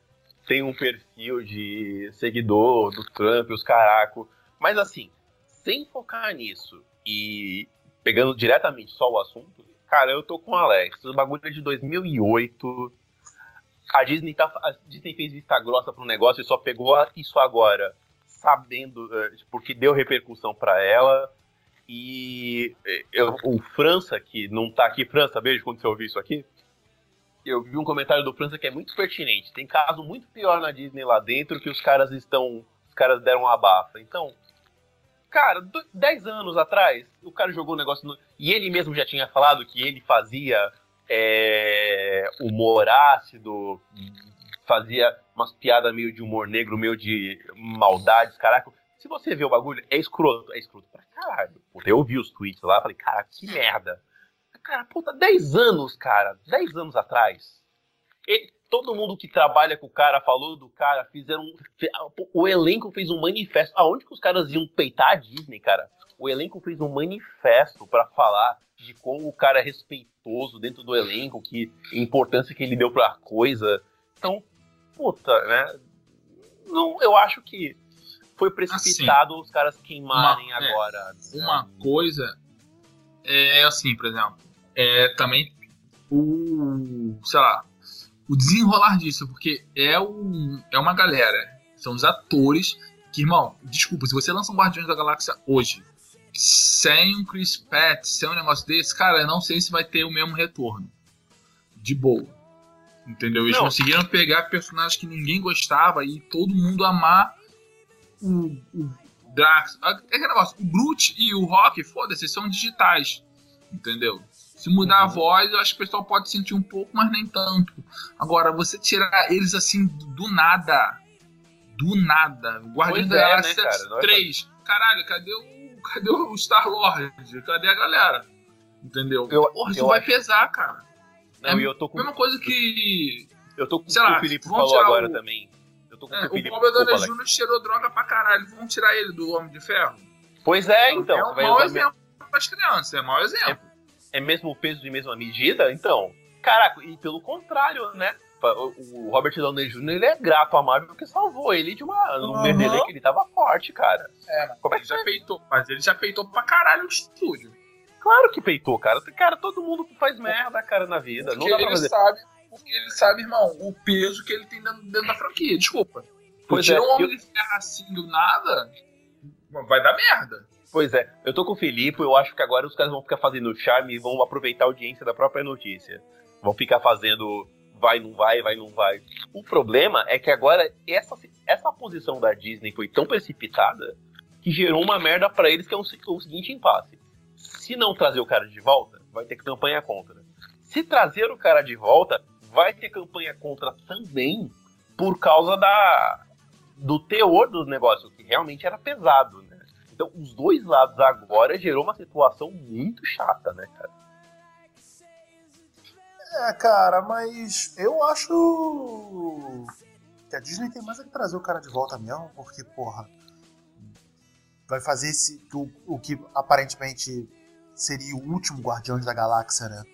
tem um perfil de seguidor do Trump, os caracos. Mas assim, sem focar nisso e pegando diretamente só o assunto, cara, eu tô com o Alex. O bagulho é de 2008. A Disney, tá, a Disney fez vista grossa pro negócio e só pegou isso agora, sabendo, eh, porque deu repercussão pra ela. E eh, eu- o França, que não tá aqui, França, beijo quando você ouvir isso aqui. Eu vi um comentário do França que é muito pertinente. Tem caso muito pior na Disney lá dentro que os caras estão. Os caras deram uma abafa. Então, cara, do- 10 anos atrás, o cara jogou um negócio. No, e ele mesmo já tinha falado que ele fazia é, humor ácido, fazia umas piadas meio de humor negro, meio de maldades, caraca. Se você vê o bagulho, é escroto. É escroto pra caralho. Puta, eu vi os tweets lá, falei, cara, que merda. Cara, puta, 10 anos, cara. 10 anos atrás. Ele- todo mundo que trabalha com o cara falou do cara, fizeram. fe- O elenco fez um manifesto. Aonde que os caras iam peitar a Disney, cara? O elenco fez um manifesto pra falar de como o cara é respeitoso dentro do elenco, que importância que ele deu pra coisa. Então, puta, né? Não, eu acho que foi precipitado os caras queimarem Uma- é, agora. Uma coisa é assim, por exemplo, é também o, sei lá, o desenrolar disso, porque é, um, é uma galera, são os atores que, irmão, desculpa, se você lança um Guardiões da Galáxia hoje, sem um Chris Pratt, sem um negócio desse, cara, eu não sei se vai ter o mesmo retorno. De boa. Entendeu? Eles Não. conseguiram pegar personagens que ninguém gostava e todo mundo amar o, o Drax. É aquele negócio, o Groot e o Rock, foda-se, são digitais. Entendeu? Se mudar a Uhum. voz, eu acho que o pessoal pode sentir um pouco, mas nem tanto. Agora, você tirar eles assim do nada. Do nada. Guardiões da é, né, Galáxia cara? Não é 3. Caralho, cadê o. Cadê o Star Lord? Cadê a galera? Entendeu? Eu- Porra, isso eu vai acho- pesar, cara. Não, e eu tô com, Mesma coisa que. eu tô com sei o lá, o Felipe falou agora o- também. Eu tô com o É, o o Felipe Robert Downey desculpa, Alex. Jr. cheirou droga pra caralho. Vamos tirar ele do Homem de Ferro? Pois é, então. é um vai mau exemplo pras crianças, é um mau exemplo. é mesmo peso de mesma medida? Então, caraca, e pelo contrário, né? O Robert Downey Jr. ele é grato à Marvel porque salvou ele de uma um Uhum. que ele tava forte, cara. É, mas Como é ele que já peitou, mas ele já peitou pra caralho o estúdio. Claro que peitou, cara. Cara, todo mundo faz merda, cara, na vida. Não Porque ele fazer. sabe, porque ele sabe, irmão, o peso que ele tem dentro, dentro da franquia. Desculpa. Pois Tira é, um homem eu- de ferro assim do nada, vai dar merda. Pois é, eu tô com o Felipe, eu acho que agora os caras vão ficar fazendo charme e vão aproveitar a audiência da própria notícia. Vão ficar fazendo vai, não vai, vai, não vai. O problema é que agora essa, essa posição da Disney foi tão precipitada que gerou uma merda pra eles que é o, o seguinte impasse. Se não trazer o cara de volta, vai ter campanha contra. Se trazer o cara de volta, vai ter campanha contra também por causa da do teor do negócio, que realmente era pesado, né? Então, os dois lados agora gerou uma situação muito chata, né, cara? É, cara, mas eu acho que a Disney tem mais a que trazer o cara de volta mesmo, porque, porra, vai fazer esse, o, o que aparentemente seria o último Guardiões da Galáxia, né?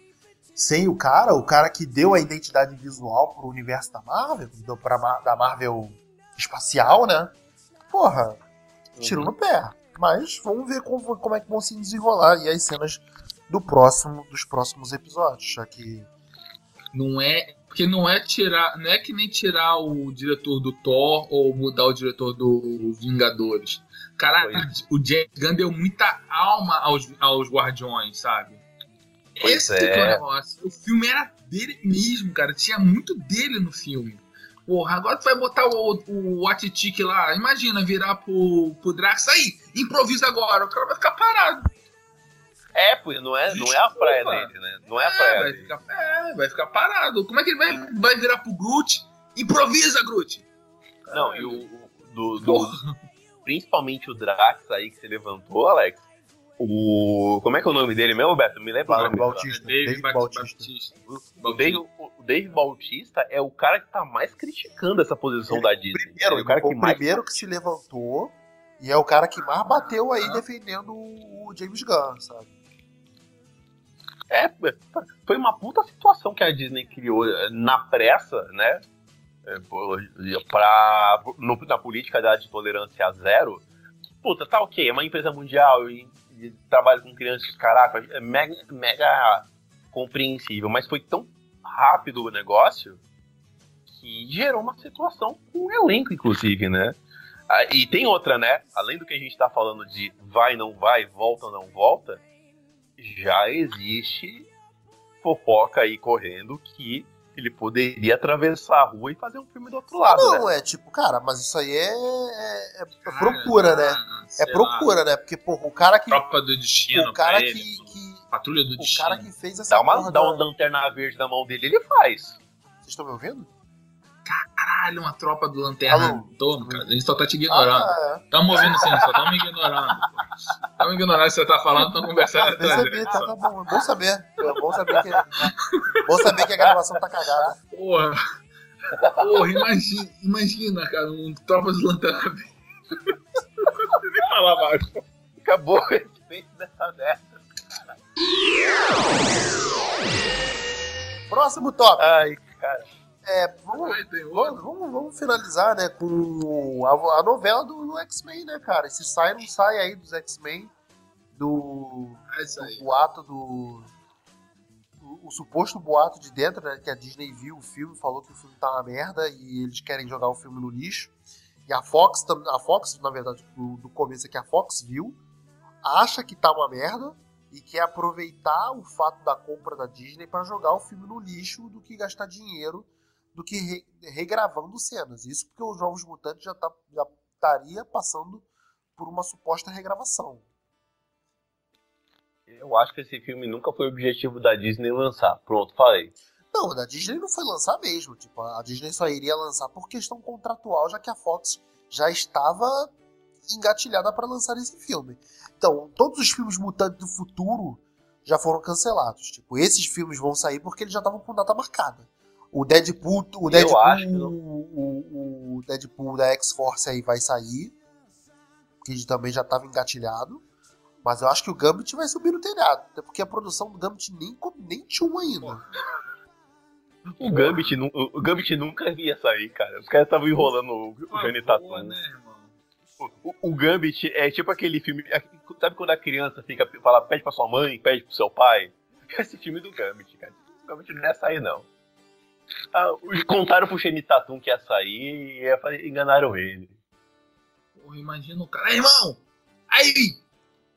Sem o cara, o cara que deu a identidade visual pro universo da Marvel, pra, da Marvel espacial, né? Porra, tiro no pé. Mas vamos ver como, como é que vão se desenrolar e as cenas do próximo, dos próximos episódios, já que não é porque não é tirar, não é que nem tirar o diretor do Thor ou mudar o diretor do Vingadores. Cara, o James Gunn deu muita alma aos, aos Guardiões, sabe? Pois Esse é. negócio. O filme era dele mesmo, cara. Tinha muito dele no filme. Porra, agora tu vai botar o, o Atitik lá. Imagina virar pro, pro Drax aí, improvisa agora. O cara vai ficar parado. É, não é, não é a praia dele, né? Não é a praia é, vai dele. Ficar, é, vai ficar parado. Como é que ele vai, vai virar pro Groot? Improvisa, Groot! Não, e o. Do, do, principalmente o Drax aí que você levantou, Alex. O. Como é que é o nome dele mesmo, Beto? Me lembra o nome Bautista. Dave, Dave Bautista. O, Dave, o Dave Bautista é o cara que tá mais criticando essa posição ele da Disney. Primeiro, é o cara que o mais... primeiro que se levantou e é o cara que mais bateu aí ah. defendendo o James Gunn, sabe? É, foi uma puta situação que a Disney criou eh, na pressa, né? É, pra, no, na política da de tolerância zero. Puta, tá ok, é uma empresa mundial e, e trabalha com crianças, caraca, é mega, mega compreensível, mas foi tão rápido o negócio que gerou uma situação com o elenco, inclusive, né? Ah, e tem outra, né? Além do que a gente tá falando de vai, não vai, volta, não volta, já existe fofoca aí correndo que ele poderia atravessar a rua e fazer um filme do outro lado. Não, né? é tipo, cara, mas isso aí é, é, é procura, né? É procura, lá. né? Porque, porra, o cara que. Tropa do destino, o cara que, ele, que. Patrulha do o destino. O cara que fez essa. Dá uma, dá uma lanterna verde na mão dele, ele faz. Vocês estão me ouvindo? Caralho, uma tropa do Lanterna. Toma, cara. A gente só tá te ignorando. Ah, é. Tamo ouvindo sim, só tamo ignorando. Tamo ignorando o que você tá falando, tamo conversando. Ah, percebi, tá, tá bom. Bom saber. Bom saber que, bom saber que a gravação tá cagada. Porra. Porra, imagina, imagina, cara, um tropa do Lanterna. Não consigo nem falar mais. Acabou o respeito dessa merda. Próximo tópico. Ai, cara. É, vamos, vamos, vamos, vamos, finalizar, né, com a, a novela do, do X-Men, né, cara? Esse sai não sai aí dos X-Men, do, do boato do. O, o, suposto boato de dentro, né? Que a Disney viu o filme, falou que o filme tá uma merda e eles querem jogar o filme no lixo. E a Fox, a Fox, na verdade, do, do começo é que a Fox viu, acha que tá uma merda e quer aproveitar o fato da compra da Disney para jogar o filme no lixo do que gastar dinheiro do que re, regravando cenas. Isso porque os Novos Mutantes já, tá, já estaria passando por uma suposta regravação. Eu acho que esse filme nunca foi o objetivo da Disney lançar. Pronto, falei. Não, da Disney não foi lançar mesmo. Tipo, a Disney só iria lançar por questão contratual, já que a Fox já estava engatilhada para lançar esse filme. Então, todos os filmes mutantes do futuro já foram cancelados. Tipo, esses filmes vão sair porque eles já estavam com data marcada. O Deadpool, o Deadpool, acho, o, o, Deadpool da X-Force aí vai sair, que também já estava engatilhado. Mas eu acho que o Gambit vai subir no telhado, até porque a produção do Gambit nem, nem tinha um ainda. O Gambit, o Gambit nunca ia sair, cara. Os caras estavam enrolando o, o Johnny Tatum. Né, o, o, Gambit é tipo aquele filme. É, sabe quando a criança fica fala, pede pra sua mãe, pede pro seu pai? Esse filme do Gambit, cara. O Gambit não ia sair, não. Ah, contaram pro Shane Tatum que ia sair e enganaram ele. Porra, imagina o cara. irmão! Aí!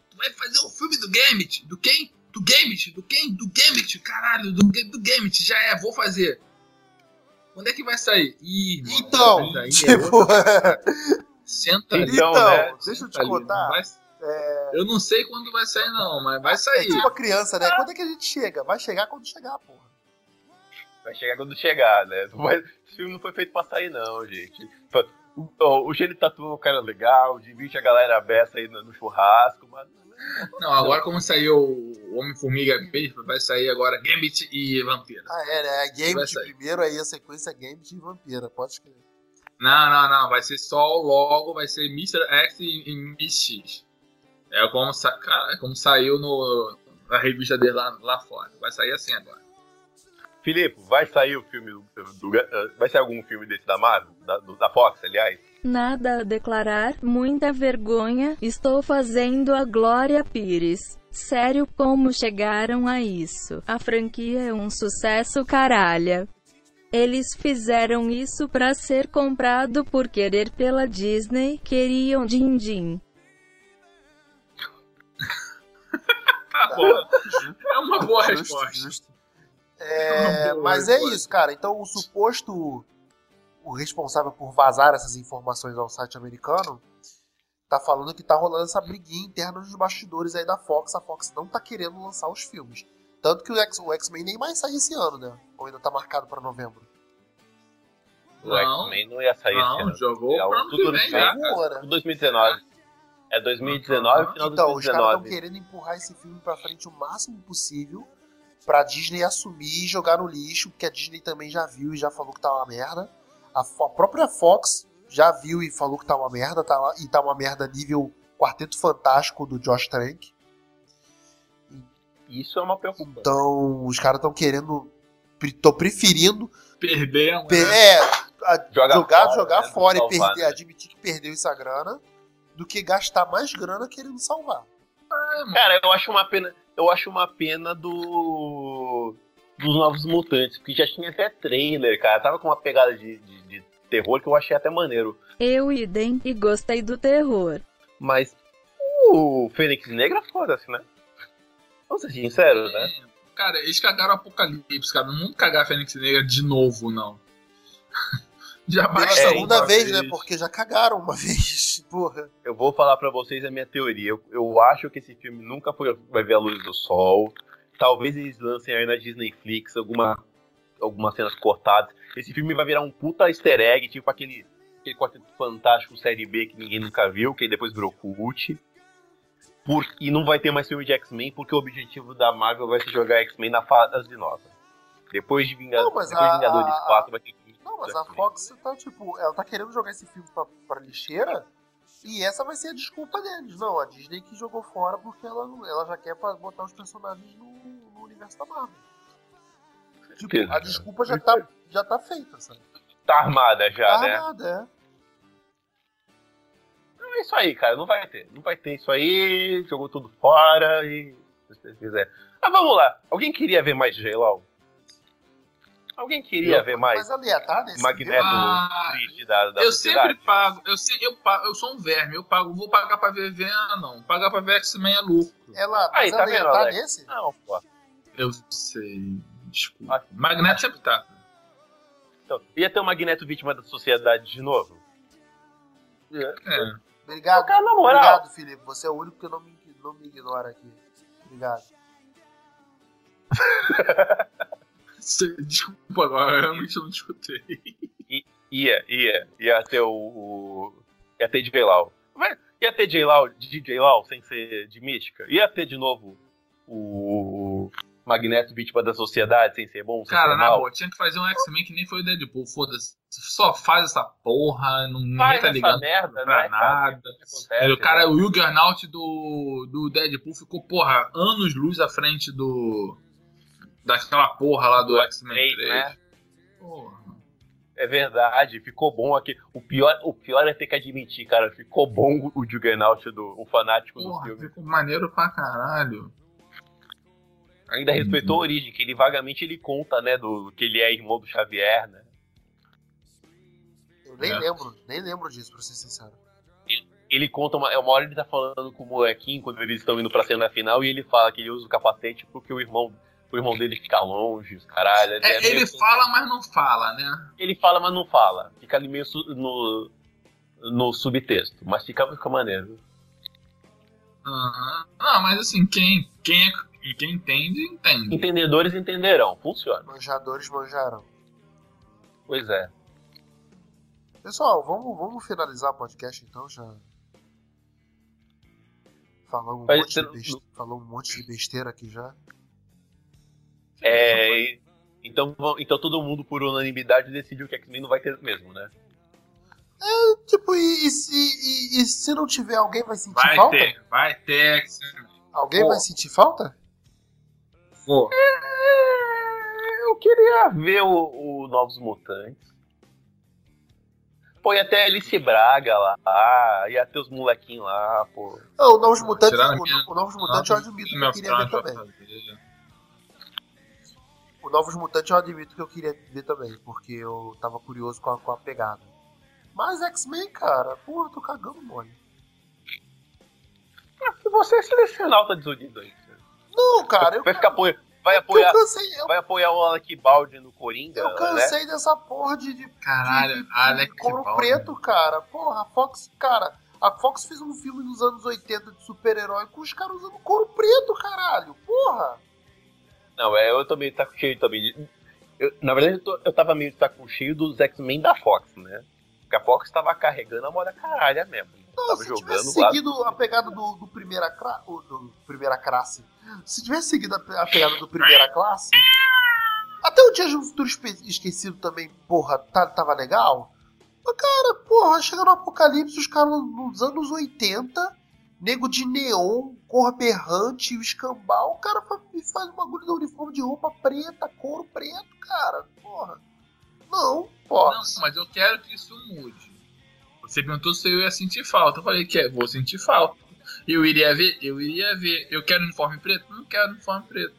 Tu vai fazer o filme do Gambit? Do quem? Do Gambit? Do quem? Do Gambit? Caralho, do, do Gambit. Já é, vou fazer. Quando é que vai sair? Ih, então, mano, é tipo... É Senta ali. Então, então né? deixa eu te contar. Vai... É... Eu não sei quando vai sair, não, mas vai sair. É tipo a criança, né? Quando é que a gente chega? Vai chegar quando chegar, porra. Vai chegar quando chegar, né? esse filme não foi feito pra sair, não, gente. O, o, o Gene Tatu é um cara legal, divide a galera aberta aí no, no churrasco, mas Não, agora como saiu o Homem-Formiga vai sair agora Gambit e Vampira. Ah, é, né? Vai Gambit primeiro, aí a sequência é Gambit e Vampira, pode escrever. Não, não, não, vai ser só o logo, vai ser Mr. X e, e Miss X. É como, sa... cara, é como saiu no, na revista dele lá, lá fora. Vai sair assim agora. Filipe, vai sair o filme do, do- Vai sair algum filme desse da Marvel? Da, do- da Fox, aliás? Nada a declarar, muita vergonha, estou fazendo a Glória Pires. Sério, como chegaram a isso? A franquia é um sucesso caralha. Eles fizeram isso pra ser comprado por querer pela Disney, queriam din-din. Tá bom. É uma boa resposta. É, mas é isso, cara. Então o suposto o responsável por vazar essas informações ao site americano tá falando que tá rolando essa briguinha interna nos bastidores aí da Fox. A Fox não tá querendo lançar os filmes. Tanto que o X-Men nem mais sai esse ano, né? Ou ainda tá marcado pra novembro. O. X-Men não ia sair esse Não, ano. jogou É, tudo vem já, cara. Agora. 2019. É 2019, final de Então, os caras estão 2019. querendo empurrar esse filme pra frente o máximo possível pra Disney assumir e jogar no lixo, porque a Disney também já viu e já falou que tá uma merda. A, a própria Fox já viu e falou que tá uma merda, tá, lá- e tá uma merda nível Quarteto Fantástico do Josh Trank. Isso é uma preocupação. Então, os caras estão querendo, estão preferindo Perder a pe- é, a- Joga jogar, fora, jogar né, fora e salvar, perder, né? admitir que perdeu essa grana, do que gastar mais grana querendo salvar. Cara, eu acho uma pena. Eu acho uma pena do. Dos novos mutantes, porque já tinha até trailer, cara. Tava com uma pegada de, de, de terror que eu achei até maneiro. Eu idem e gostei do terror. Mas o Fênix Negra, foda-se, né? Vamos ser sinceros, né? Cara, eles cagaram o Apocalipse, cara. Não vão cagar a Fênix Negra de novo, não. Já basta segunda uma vez, né? Porque já cagaram uma vez. Porra. Eu vou falar pra vocês a minha teoria. Eu, eu acho que esse filme nunca foi, vai ver a luz do sol. Talvez eles lancem aí na Disney Flix alguma, algumas cenas cortadas. Esse filme vai virar um puta easter egg, tipo aquele, aquele Quarteto Fantástico Série B que ninguém nunca viu, que aí depois virou cult. Por, e não vai ter mais filme de X-Men, porque o objetivo da Marvel vai ser jogar X-Men na fase nova. Depois de, Vinga- Não, mas depois de Vingadores a- 4 vai ter mas a. Fox tá, tipo, ela tá querendo jogar esse filme pra, pra lixeira. E essa vai ser a desculpa deles. Não, a Disney que jogou fora porque ela, ela já quer botar os personagens no, no universo da Marvel. Tipo, Certeza, a desculpa já tá, já tá feita, sabe? Tá armada já, tá né? nada, é. Não é isso aí, cara. Não vai ter. Não vai ter isso aí. Jogou tudo fora e. Se vocês quiserem. Ah, vamos lá. Alguém queria ver mais J-Law? Alguém queria Eu- ver mais Mas ia estar nesse Magneto? Ah, triste da, da eu sociedade? sempre pago, eu, se- eu, pago, eu sou um verme, eu pago, vou pagar pra ver Venom, não. Pagar pra ver X-Men é lucro. Ela, Aí, mas tá vendo, Alex? nesse? Não, pô. Eu sei. Desculpa. Ah. Magneto sempre tá. Então, ia ter o Magneto vítima da sociedade de novo? É. Obrigado. Cara, na moral. Obrigado, Felipe. Você é o único que não me, não me ignora aqui. Obrigado. Desculpa agora, eu realmente não escutei. Ia, ia. Ia ter o. o ia ter J-Law. Vai- Ia ter J-Law, DJ Law, sem ser de mística. Ia ter de novo o Magneto vítima da sociedade, sem ser bom, sem Cara, ser na boa, tinha que fazer um X-Men que nem foi o Deadpool, foda-se. Só faz essa porra, não, Faz tá ligando merda, pra né, cara? nada. Acontece, o cara, né? o Will Gernalt do, do Deadpool ficou, porra, anos luz à frente do. Daquela porra lá do, Do X-Men X-Men, 3. né? Porra. É verdade, ficou bom aqui. O pior, o pior é ter que admitir, cara. Ficou bom o Juggernaut, do, o fanático do Porra, filme. ficou maneiro pra caralho. Ainda respeitou a origem, que ele vagamente ele conta, né, do que ele é irmão do Xavier, né? Eu nem É. lembro, nem lembro disso, pra ser sincero. Ele conta, uma, é uma hora ele tá falando com o molequinho quando eles estão indo pra cena final e ele fala que ele usa o capacete porque o irmão, o irmão dele fica longe, os caralho. É, é ele fala, mas não fala, né? ele fala, mas não fala. Fica ali meio su- no, no subtexto, mas fica, fica maneiro. Aham. Não, mas assim, quem, quem, é, quem entende, entende. Entendedores entenderão, funciona. Manjadores manjaram. Pois é. Pessoal, vamos, vamos finalizar o podcast então, já. Falamos um, Mas monte de não- beste- falamos um monte de besteira aqui já. É, e- então, então todo mundo, por unanimidade, decidiu que X-Men não vai ter mesmo, né? Tipo, e, e se, e- e se não tiver, alguém vai sentir Vai falta? ter, vai ter. X-Men. Alguém Pô. vai sentir falta? Pô, É, Eu queria ver o, o Novos Mutantes. Pô, ia ter a Alice Braga lá, ia ter os molequinhos lá, pô. Não, o Novos Mutantes, o, minha- o Novos Mutantes eu admito que eu queria ver também. O Novos Mutantes eu admito que eu queria ver também, porque eu tava curioso com a, com a pegada. Mas X-Men, cara, porra, tô cagando mole. Se você é selecionar, tá desunido aí. Não, cara, eu, Vai ficar apoio, vai eu apoiar, cansei, eu, vai apoiar o Alec Baldwin no Coringa, eu né? cansei dessa porra de, de, Caralho, de, de, Alex de couro preto, cara. Porra, a Fox, cara, a Fox fez um filme nos anos 80 de super-herói com os caras usando couro preto, caralho. Porra. Não, é, eu tô meio de saco cheio também. de- Eu, na verdade, eu, tô- eu tava meio de saco cheio dos X-Men da Fox, né? Porque a Fox tava carregando a moda caralha mesmo. Não, tava se jogando tivesse seguido a pegada do, do primeira cra- do primeira classe, se tivesse seguido a, pe- a pegada do primeira classe, até o Dia de um Futuro Esquecido também, porra, tá- tava legal. Mas, cara, porra, chega no Apocalipse, os caras nos anos 80, nego de neon, cor berrante, o escambau, o cara me faz um bagulho de uniforme de roupa preta, couro preto, cara, porra. Não, porra. Não, mas eu quero que isso mude. Você perguntou se eu ia sentir falta. Eu falei que é, vou sentir falta. Eu iria ver? Eu iria ver. Eu quero uniforme preto? Não quero uniforme preto.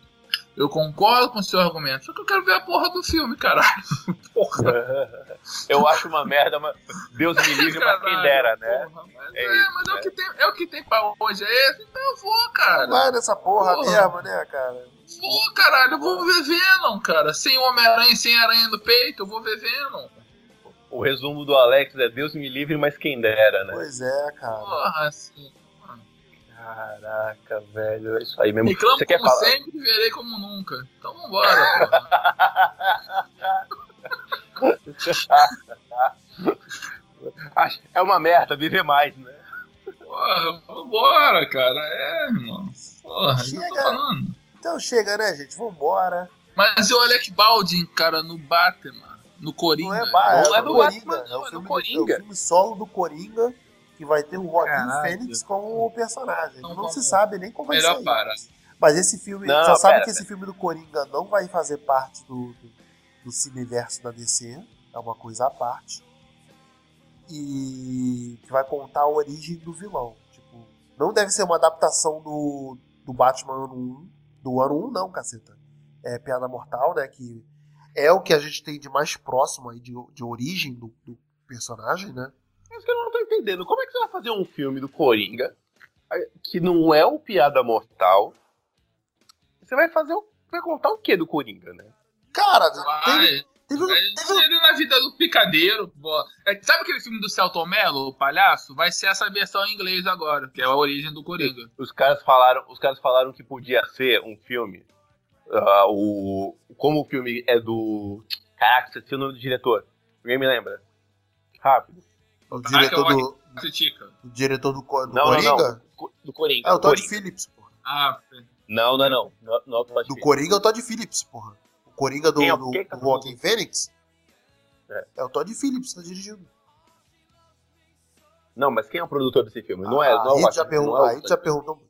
Eu concordo com o seu argumento, só que eu quero ver a porra do filme, caralho. Porra. Eu acho uma merda, mas Deus me livre, mas quem Caralho, dera, né? porra, mas É é, isso, mas é, né? o que tem, é o que tem pra hoje, é esse, então eu vou, cara. Vai nessa porra, Porra. mesmo, né, cara? Vou, caralho, eu vou ver Venom, cara. Sem Homem-Aranha, sem aranha no peito, eu vou ver Venom. O resumo do Alex é Deus me livre, mas quem dera, né? Pois é, cara. Porra, assim. Caraca, velho, é isso aí mesmo. Reclamo Você quer como falar? sempre e verei como nunca. Então vambora, É uma merda, viver mais, né? Porra, vambora, cara. É, irmão. Porra, já tô Chega. falando. Então chega, né, gente? Vambora. Mas e o Alec Baldwin, cara, no Batman, no Coringa. Não é, ba Não é, é do Coringa. Batman, é, o é do Coringa. é o filme solo do Coringa, que vai ter o Joaquim. Fênix como o personagem. Não Não, vamos- se sabe nem como vai Melhor ser. para. Mas esse filme, Não, você sabe pera, que esse filme do Coringa não vai fazer parte do, do, do cineverso da DC. É uma coisa à parte. E que vai contar a origem do vilão. Tipo, não deve ser uma adaptação do, do Batman ano 1. Do ano 1, não, caceta. É Piada Mortal, né? Que é o que a gente tem de mais próximo aí de, de origem do, do personagem, né? Que eu não tô entendendo. Como é que você vai fazer um filme do Coringa aí, que não é o Piada Mortal? Você vai fazer o. Vai contar o que do Coringa, né? Cara, Vai. teve, teve, teve Ele na vida do picadeiro. boa. É, sabe aquele filme do Celton Mello, o palhaço? Vai ser essa versão em inglês agora, que é a origem do Coringa. Os caras falaram, os caras falaram que podia ser um filme. ah, o, como o filme é do. Caraca, você tinha o nome do diretor. Ninguém me lembra. Rápido. O Caraca, diretor do, Critica. o diretor do, do Não, não, Coringa? não. Do Coringa. É o Todd Coringa. Phillips, porra. Ah, Não, não, não. Não, não é o Todd Do Phillips. Coringa é o Todd Phillips, porra. O Coringa do, é o- do, tá do É. é. o Todd Phillips, tá dirigindo. Não, mas quem é o produtor desse filme? Não é, Ah, não é o aí Joaquin, já perguntou, não é aí já perguntou.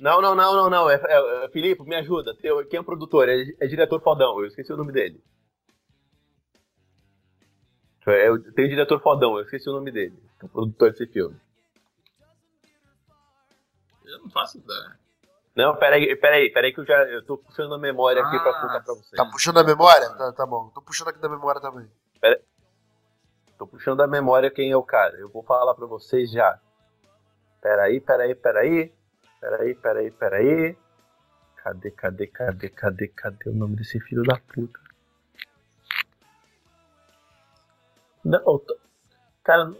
Não, não, não, não, não. É, é- é- Filipe, me ajuda. Teu- Quem é o produtor? É, é diretor fodão. Eu esqueci o nome dele. É, eu tenho diretor fodão, eu esqueci o nome dele. É o produtor desse filme. eu não faço ideia. Não, peraí, peraí, peraí que eu já eu tô puxando a memória aqui pra Ah, contar pra vocês. Tá puxando a memória? Tá, tá bom. Tô puxando aqui da memória também. Tô puxando a memória quem é o cara. Eu vou falar pra vocês já. Peraí, peraí, peraí. Peraí, peraí, peraí. Cadê, cadê, cadê, cadê, cadê o nome desse filho da puta? Não, o cara,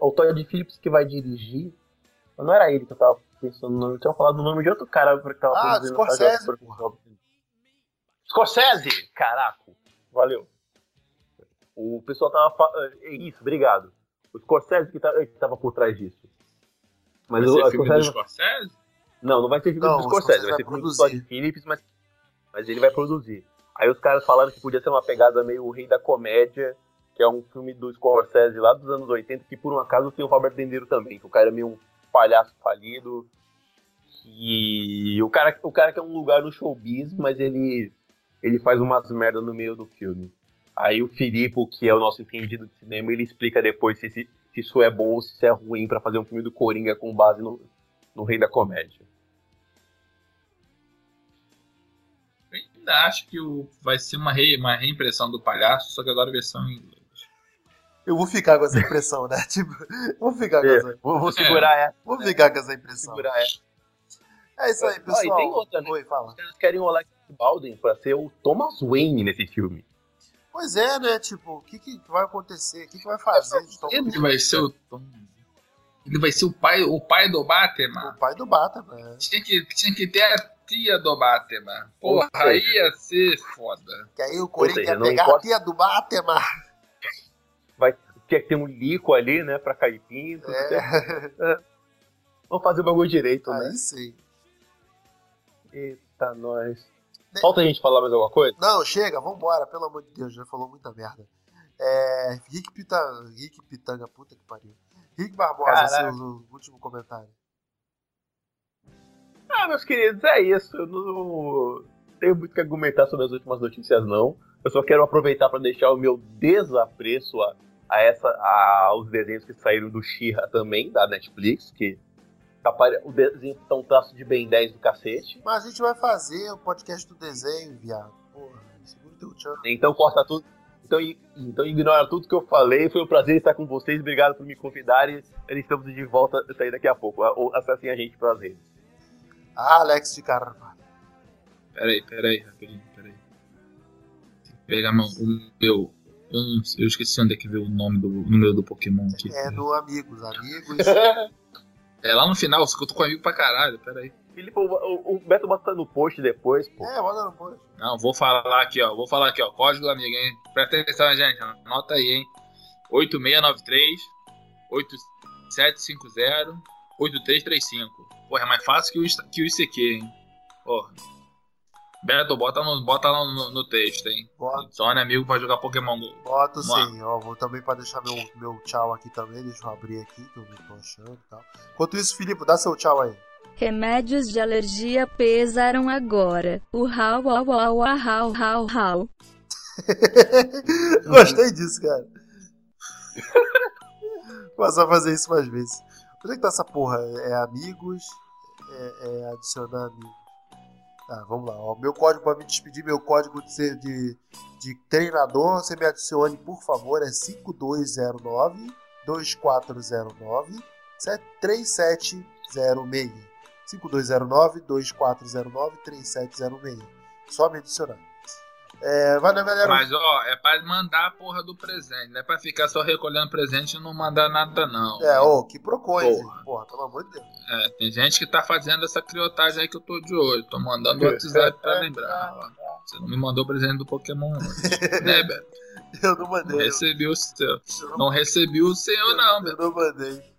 o Todd Phillips que vai dirigir. Não era ele que eu tava pensando no nome. Eu tinha falado o nome de outro cara que tava Ah, produzindo- Scorsese, Scorsese! Caraca, valeu. O pessoal tava. fa- é Isso, obrigado. O Scorsese que, tá, que tava por trás disso. Mas Vai o ser a filme do Scorsese. Scorsese? Não, não vai ser filme Não, do o Scorsese, Scorsese vai ser filme do. Todd Phillips, mas, mas ele vai produzir. Aí os caras falaram que podia ser uma pegada meio o Rei da Comédia, que é um filme do Scorsese lá dos anos 80, que por um acaso tem o Robert De Niro também, que o cara é meio um palhaço falido. E o cara, o cara quer um lugar no showbiz, mas ele, ele faz umas merda no meio do filme. Aí o Filipe, que é o nosso entendido de cinema, ele explica depois se, esse- se isso é bom ou se isso é ruim pra fazer um filme do Coringa com base no, no Rei da Comédia. Eu ainda acho que o, vai ser uma, re, uma reimpressão do palhaço, só que agora a versão em inglês. Eu vou ficar com essa impressão, né? Tipo, vou ficar com É, essa. vou, vou segurar essa. Vou ficar com essa impressão. segurar essa. É isso aí, pessoal. e tem outra, né? Oi, fala. Os caras querem o Alex Baldwin pra ser o Thomas Wayne nesse filme. Pois é, né? Tipo, o que, que vai acontecer? O que, que vai fazer? Então, Ele vai ser o Tom. Ele vai ser o pai, o pai do Batman. o pai do Batman. né? Tinha que, tinha que ter a tia do Batman. Porra, ia ser foda. Que aí o Coringa seja, ia pegar a tia do Batman. Quer ter um lico ali, né, pra cair pinto. É, Vamos fazer o bagulho direito, né? aí sim. Eita, nós. Falta a gente falar mais alguma coisa? Não, chega, vambora, pelo amor de Deus, já falou muita merda. É, Rick Pitanga, Rick Pitanga, puta que pariu. Rick Barbosa, seu último comentário. Ah, meus queridos, é isso. Eu não tenho muito o que argumentar sobre as últimas notícias, não. Eu só quero aproveitar para deixar o meu desapreço a, a essa, a- aos desenhos que saíram do She-Ra também, da Netflix, que tá o desenho tá um traço de Ben 10 do cacete. Mas a gente vai fazer o podcast do desenho, viado. Porra, segura o teu tchan. Então corta tudo. Então, i- então ignora tudo que eu falei. Foi um prazer estar com vocês. Obrigado por me convidarem. Estamos de volta sair daqui a pouco. Ou acessem a gente pelas redes. Ah, Alex de Carvalho. Peraí, peraí, rapidinho, pegar meu, o meu. Eu, não eu esqueci onde é que veio o nome do o número do Pokémon aqui. É no Amigos, Amigos. É lá no final, só que eu tô com amigo pra caralho, peraí. Filipe, o, o, Beto bota no post depois, pô. é, manda no post. Não, vou falar aqui, ó. Vou falar aqui, ó. Código do amigo, hein? Presta atenção, gente. Anota aí, hein? 8693 8750 8335. Porra, é mais fácil que o, que o ICQ, hein? Porra. Beto, bota, no, bota lá no, no texto, hein? Bota, Só é amigo pra jogar Pokémon GO. boto Vamos lá. sim. Ó, vou também pra deixar meu, meu tchau aqui também. Deixa eu abrir aqui, que eu não tô achando e tal. Enquanto isso, Filipe, dá seu tchau aí. Remédios de alergia pesaram agora. O rau, au, au, au, rau, rau, rau. Gostei disso, cara. Vou passar a fazer isso mais vezes. Onde é que tá essa porra? É amigos? É, é adicionar amigos. Tá, vamos lá. Ó, meu código para me despedir, meu código de, de, de treinador, você me adicione, por favor, é 5209 2409 3706. 5209 2409 3706. Só me adicionar. É, valeu, galera. Mas, ó, é pra mandar a porra do presente. Não é pra ficar só recolhendo presente e não mandar nada, não. É, ô, que procõe, Porra. gente. Porra, pelo amor de Deus. É, tem gente que tá fazendo essa criotagem aí que eu tô de olho. Tô mandando o WhatsApp pra lembrar. ó. Você não me mandou o presente do Pokémon hoje. né, Beto? Eu não Não mandei. recebi o seu. Eu não, Não recebi o seu, não, eu Beto. não mandei.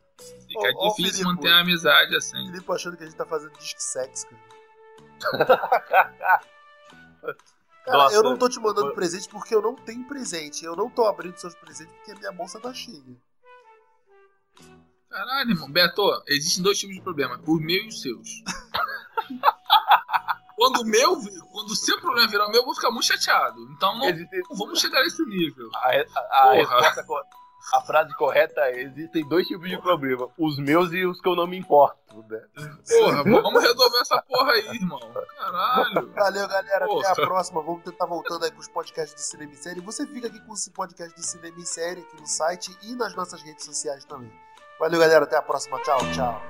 Fica Ô, ô, difícil Filipe. manter a amizade assim. Filipe achando que a gente tá fazendo disque sex, cara. Cara, Nossa. eu não tô te mandando presente porque eu não tenho presente. Eu não tô abrindo seus presentes porque a minha bolsa tá cheia. Caralho, irmão. Beto, existem dois tipos de problema: o meu e os seus. quando o meu, quando o seu problema virar o meu, eu vou ficar muito chateado. Então não, Existe- não vamos chegar nesse nível. a, a- a resposta a frase correta é: existem dois tipos de problema, os meus e os que eu não me importo, né? Porra, vamos resolver essa porra aí, irmão. Caralho. Valeu, galera. Porra. Até a próxima. Vamos tentar voltando aí com os podcasts de cinema e série. Você fica aqui com esse podcast de cinema e série aqui no site e nas nossas redes sociais também. Valeu, galera. Até a próxima. Tchau, tchau.